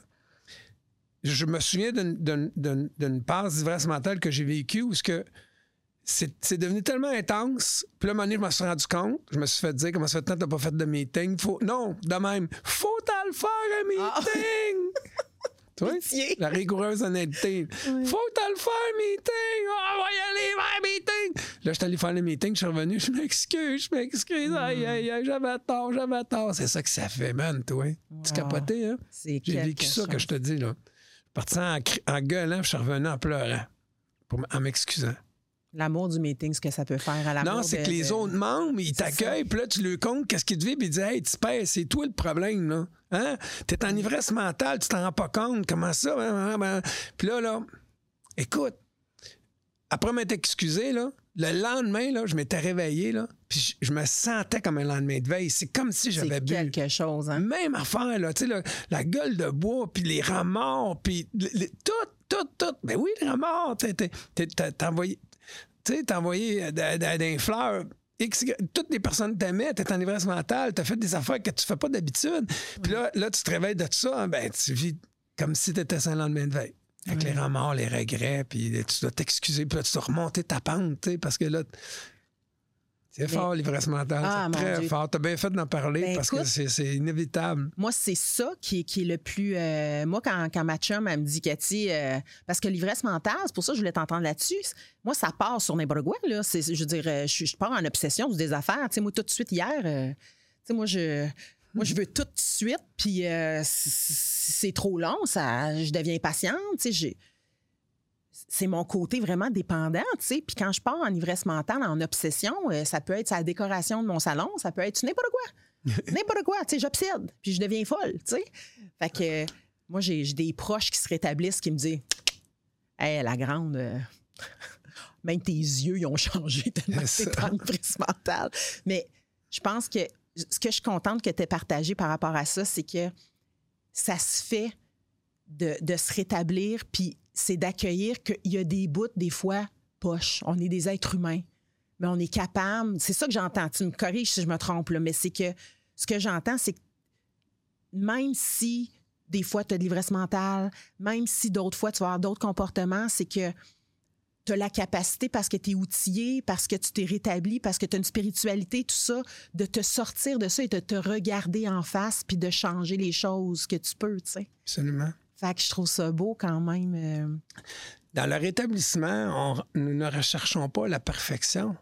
Speaker 1: je me souviens d'une- d'une- d'une d'une passe d'ivresse mentale que j'ai vécue où ce que c'est devenu tellement intense. Puis là, à un moment donné, je me suis rendu compte, je me suis fait dire comment ça fait tant que t'as pas fait de meeting? Faut, non, de même, faut t'en le faire un
Speaker 2: Ah.
Speaker 1: meeting! Tu vois?
Speaker 2: Pitié.
Speaker 1: La rigoureuse honnêteté. Faut t'en le faire un meeting! Ah, on va y aller faire un meeting! Là, je suis allé faire le meeting, je suis revenu, je m'excuse, je m'excuse. Aïe, aïe, aïe, j'avais tort, j'avais tort. C'est ça que ça fait, man, toi. Tu capoté, hein?
Speaker 2: C'est
Speaker 1: J'ai vécu ça que je te dis, là. Je suis parti en, en gueulant, puis je suis revenu en pleurant. Pour en m'excusant.
Speaker 2: L'amour du meeting, ce que ça peut faire à l'amour.
Speaker 1: Non, c'est que les
Speaker 2: de-
Speaker 1: autres membres, ils t'accueillent, puis là, tu leur comptes qu'est-ce qu'ils te vivent, puis ils disent Hey, tu payes, c'est toi le problème, là. Hein? T'es en ivresse mentale, tu t'en rends pas compte, comment ça? hein, hein, hein? Puis là, là, écoute, après m'être excusé, là, le lendemain, là, je m'étais réveillé, là, puis je, je me sentais comme un lendemain de veille. C'est comme si j'avais bu.
Speaker 2: quelque chose, hein?
Speaker 1: Même affaire, là, tu sais, la gueule de bois, puis les remords, puis tout, tout, tout. Ben oui, les remords, t'es- envoyé, tu sais, t'as envoyé d- d- des fleurs. X, toutes les personnes t'aimaient, t'es en ivresse mentale, t'as fait des affaires que tu fais pas d'habitude. Puis là, là, tu te réveilles de tout ça, ben, tu vis comme si t'étais un lendemain de veille. Avec les remords, les regrets, puis tu dois t'excuser, puis là, tu dois remonter ta pente, parce que là, c'est fort, l'ivresse mentale.
Speaker 2: Ah,
Speaker 1: c'est
Speaker 2: mon
Speaker 1: très
Speaker 2: Dieu.
Speaker 1: fort. T'as bien fait d'en parler
Speaker 2: Ben,
Speaker 1: parce
Speaker 2: écoute,
Speaker 1: que c'est c'est inévitable.
Speaker 2: Moi, c'est ça qui, est- qui est le plus. euh, moi, quand, quand ma chum, elle me dit, Cathy, euh, parce que l'ivresse mentale, c'est pour ça que je voulais t'entendre là-dessus. Moi, ça part sur n'importe quoi, là. C'est- Je veux dire, euh, je, je pars en obsession sur des affaires. Tu sais, moi, tout de suite, hier, euh, tu sais, moi, je. Moi, je veux tout de suite, puis euh, c'est trop long, ça, je deviens impatiente. Tu sais, j'ai- c'est mon côté vraiment dépendant, tu sais. Puis quand je pars en ivresse mentale, en obsession, euh, ça peut être sa décoration de mon salon, ça peut être n'importe quoi. n'importe quoi, tu sais, j'obsède, puis je deviens folle, tu sais. Fait que euh, moi, j'ai des proches qui se rétablissent, qui me disent Hey, la grande, euh, même tes yeux, ils ont changé tellement que
Speaker 1: C'est
Speaker 2: en ivresse mentale. Mais je pense que ce que je suis contente que tu aies partagé par rapport à ça, c'est que ça se fait de, de se rétablir, puis c'est d'accueillir qu'il y a des bouts, des fois, poches. On est des êtres humains, mais on est capable. C'est ça que j'entends. Tu me corriges si je me trompe, mais c'est que ce que j'entends, c'est que même si des fois tu as de l'ivresse mentale, même si d'autres fois tu vas avoir d'autres comportements, c'est que tu as la capacité parce que tu es outillé, parce que tu t'es rétabli, parce que tu as une spiritualité, tout ça, de te sortir de ça et de te regarder en face puis de changer les choses que tu peux, tu sais.
Speaker 1: Absolument.
Speaker 2: Fait que je trouve ça beau quand même. euh,
Speaker 1: Dans le rétablissement, on- nous ne recherchons pas la perfection.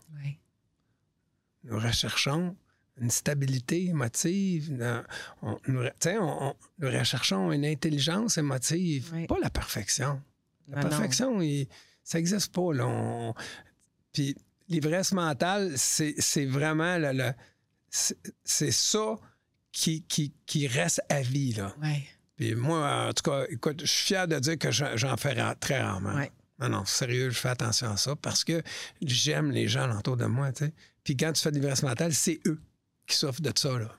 Speaker 1: Nous recherchons une stabilité émotive. on- nous, re- tu sais, on- nous recherchons une intelligence émotive,
Speaker 2: Oui.
Speaker 1: pas la perfection. La
Speaker 2: non.
Speaker 1: perfection, il- ça n'existe pas. Là. Puis l'ivresse mentale, c'est vraiment le, le- c'est ça qui, qui, qui reste à vie. Là.
Speaker 2: Ouais.
Speaker 1: Puis moi, en tout cas, écoute, je suis fier de dire que j'en fais ra- très rarement.
Speaker 2: Ouais.
Speaker 1: Non, non, sérieux, je fais attention à ça parce que j'aime les gens autour de moi, tu sais. Puis quand tu fais de l'ivresse mentale, c'est eux qui souffrent de ça, là.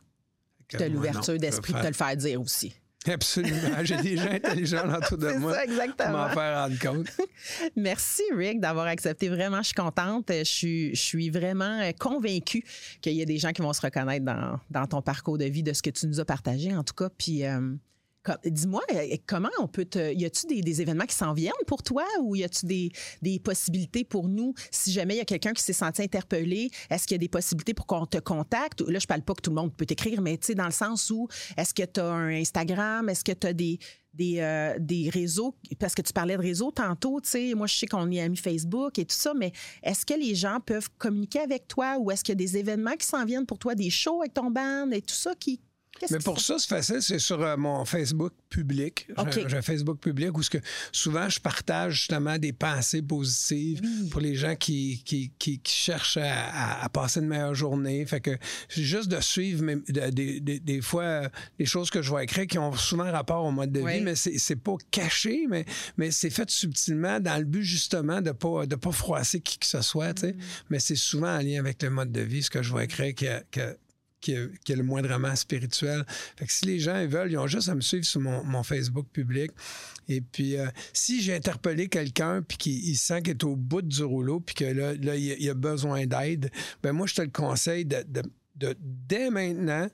Speaker 2: Tu as l'ouverture d'esprit de te le faire dire aussi.
Speaker 1: Absolument. J'ai des gens intelligents autour de moi
Speaker 2: ça, exactement.
Speaker 1: pour m'en faire rendre compte.
Speaker 2: Merci, Rick, d'avoir accepté. Vraiment, je suis contente. Je suis, je suis vraiment euh, convaincue qu'il y a des gens qui vont se reconnaître dans, dans ton parcours de vie, de ce que tu nous as partagé, en tout cas. Puis, euh, dis-moi, euh, comment on peut te. Y a-tu des, événements qui s'en viennent pour toi ou y a-tu des, des possibilités pour nous, si jamais il y a quelqu'un qui s'est senti interpellé, est-ce qu'il y a des possibilités pour qu'on te contacte? Là, je parle pas que tout le monde peut t'écrire, mais tu sais, dans le sens où est-ce que tu as un Instagram? Est-ce que tu as euh, des réseaux, parce que tu parlais de réseaux tantôt, tu sais, moi je sais qu'on est amis Facebook et tout ça, mais est-ce que les gens peuvent communiquer avec toi ou est-ce qu'il y a des événements qui s'en viennent pour toi, des shows avec ton band et tout ça qui...
Speaker 1: Mais pour ça, c'est facile, c'est sur euh, mon Facebook public. J'ai-
Speaker 2: OK.
Speaker 1: J'ai un Facebook public où ce que souvent je partage justement des pensées positives pour les gens qui, qui, qui- qui cherchent à, passer une meilleure journée. Fait que c'est juste de suivre mes- de- des- fois euh, des choses que je vais écrire qui ont souvent rapport au mode de
Speaker 2: Oui.
Speaker 1: vie, mais c'est pas caché, mais, mais c'est fait subtilement dans le but justement de pas, de pas froisser qui que ce soit. tu sais.
Speaker 2: Mm.
Speaker 1: Mais c'est souvent en lien avec le mode de vie, ce que je vais écrire qui, a- qui, a- qui, qui est le moindrement spirituel. Fait que si les gens veulent, ils ont juste à me suivre sur mon, Facebook public. Et puis, euh, si j'ai interpellé quelqu'un puis qu'il il sent qu'il est au bout du rouleau puis que là, il, a, besoin d'aide, ben moi, je te le conseille de- dès maintenant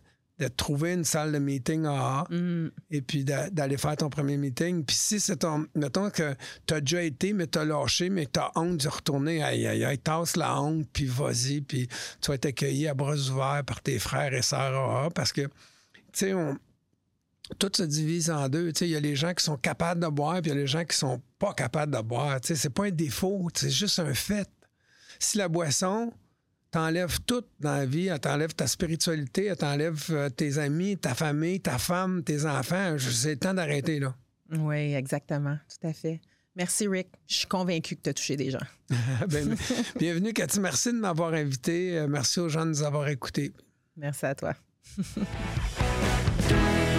Speaker 1: de trouver une salle de meeting AA
Speaker 2: Mm,
Speaker 1: et puis d'a- d'aller faire ton premier meeting. Puis si c'est ton. Mettons que tu as déjà été, mais tu as lâché, mais tu as honte de retourner, aïe, aïe, aïe, tasse la honte, puis vas-y, puis tu vas être accueilli à bras ouverts par tes frères et sœurs AA parce que, tu sais, on. Tout se divise en deux. Tu sais, Il y a les gens qui sont capables de boire, puis il y a les gens qui sont pas capables de boire. Tu sais, C'est pas un défaut, c'est juste un fait. Si la boisson, t'enlève tout dans la vie, elle t'enlève ta spiritualité, elle t'enlève euh, tes amis, ta famille, ta femme, tes enfants. C'est le temps d'arrêter, là.
Speaker 2: oui, exactement, tout à fait. Merci, Rick. Je suis convaincue que tu as touché des gens.
Speaker 1: Ben, bienvenue, Cathy. Merci de m'avoir invité. Euh, Merci aux gens de nous avoir écoutés.
Speaker 2: Merci à toi.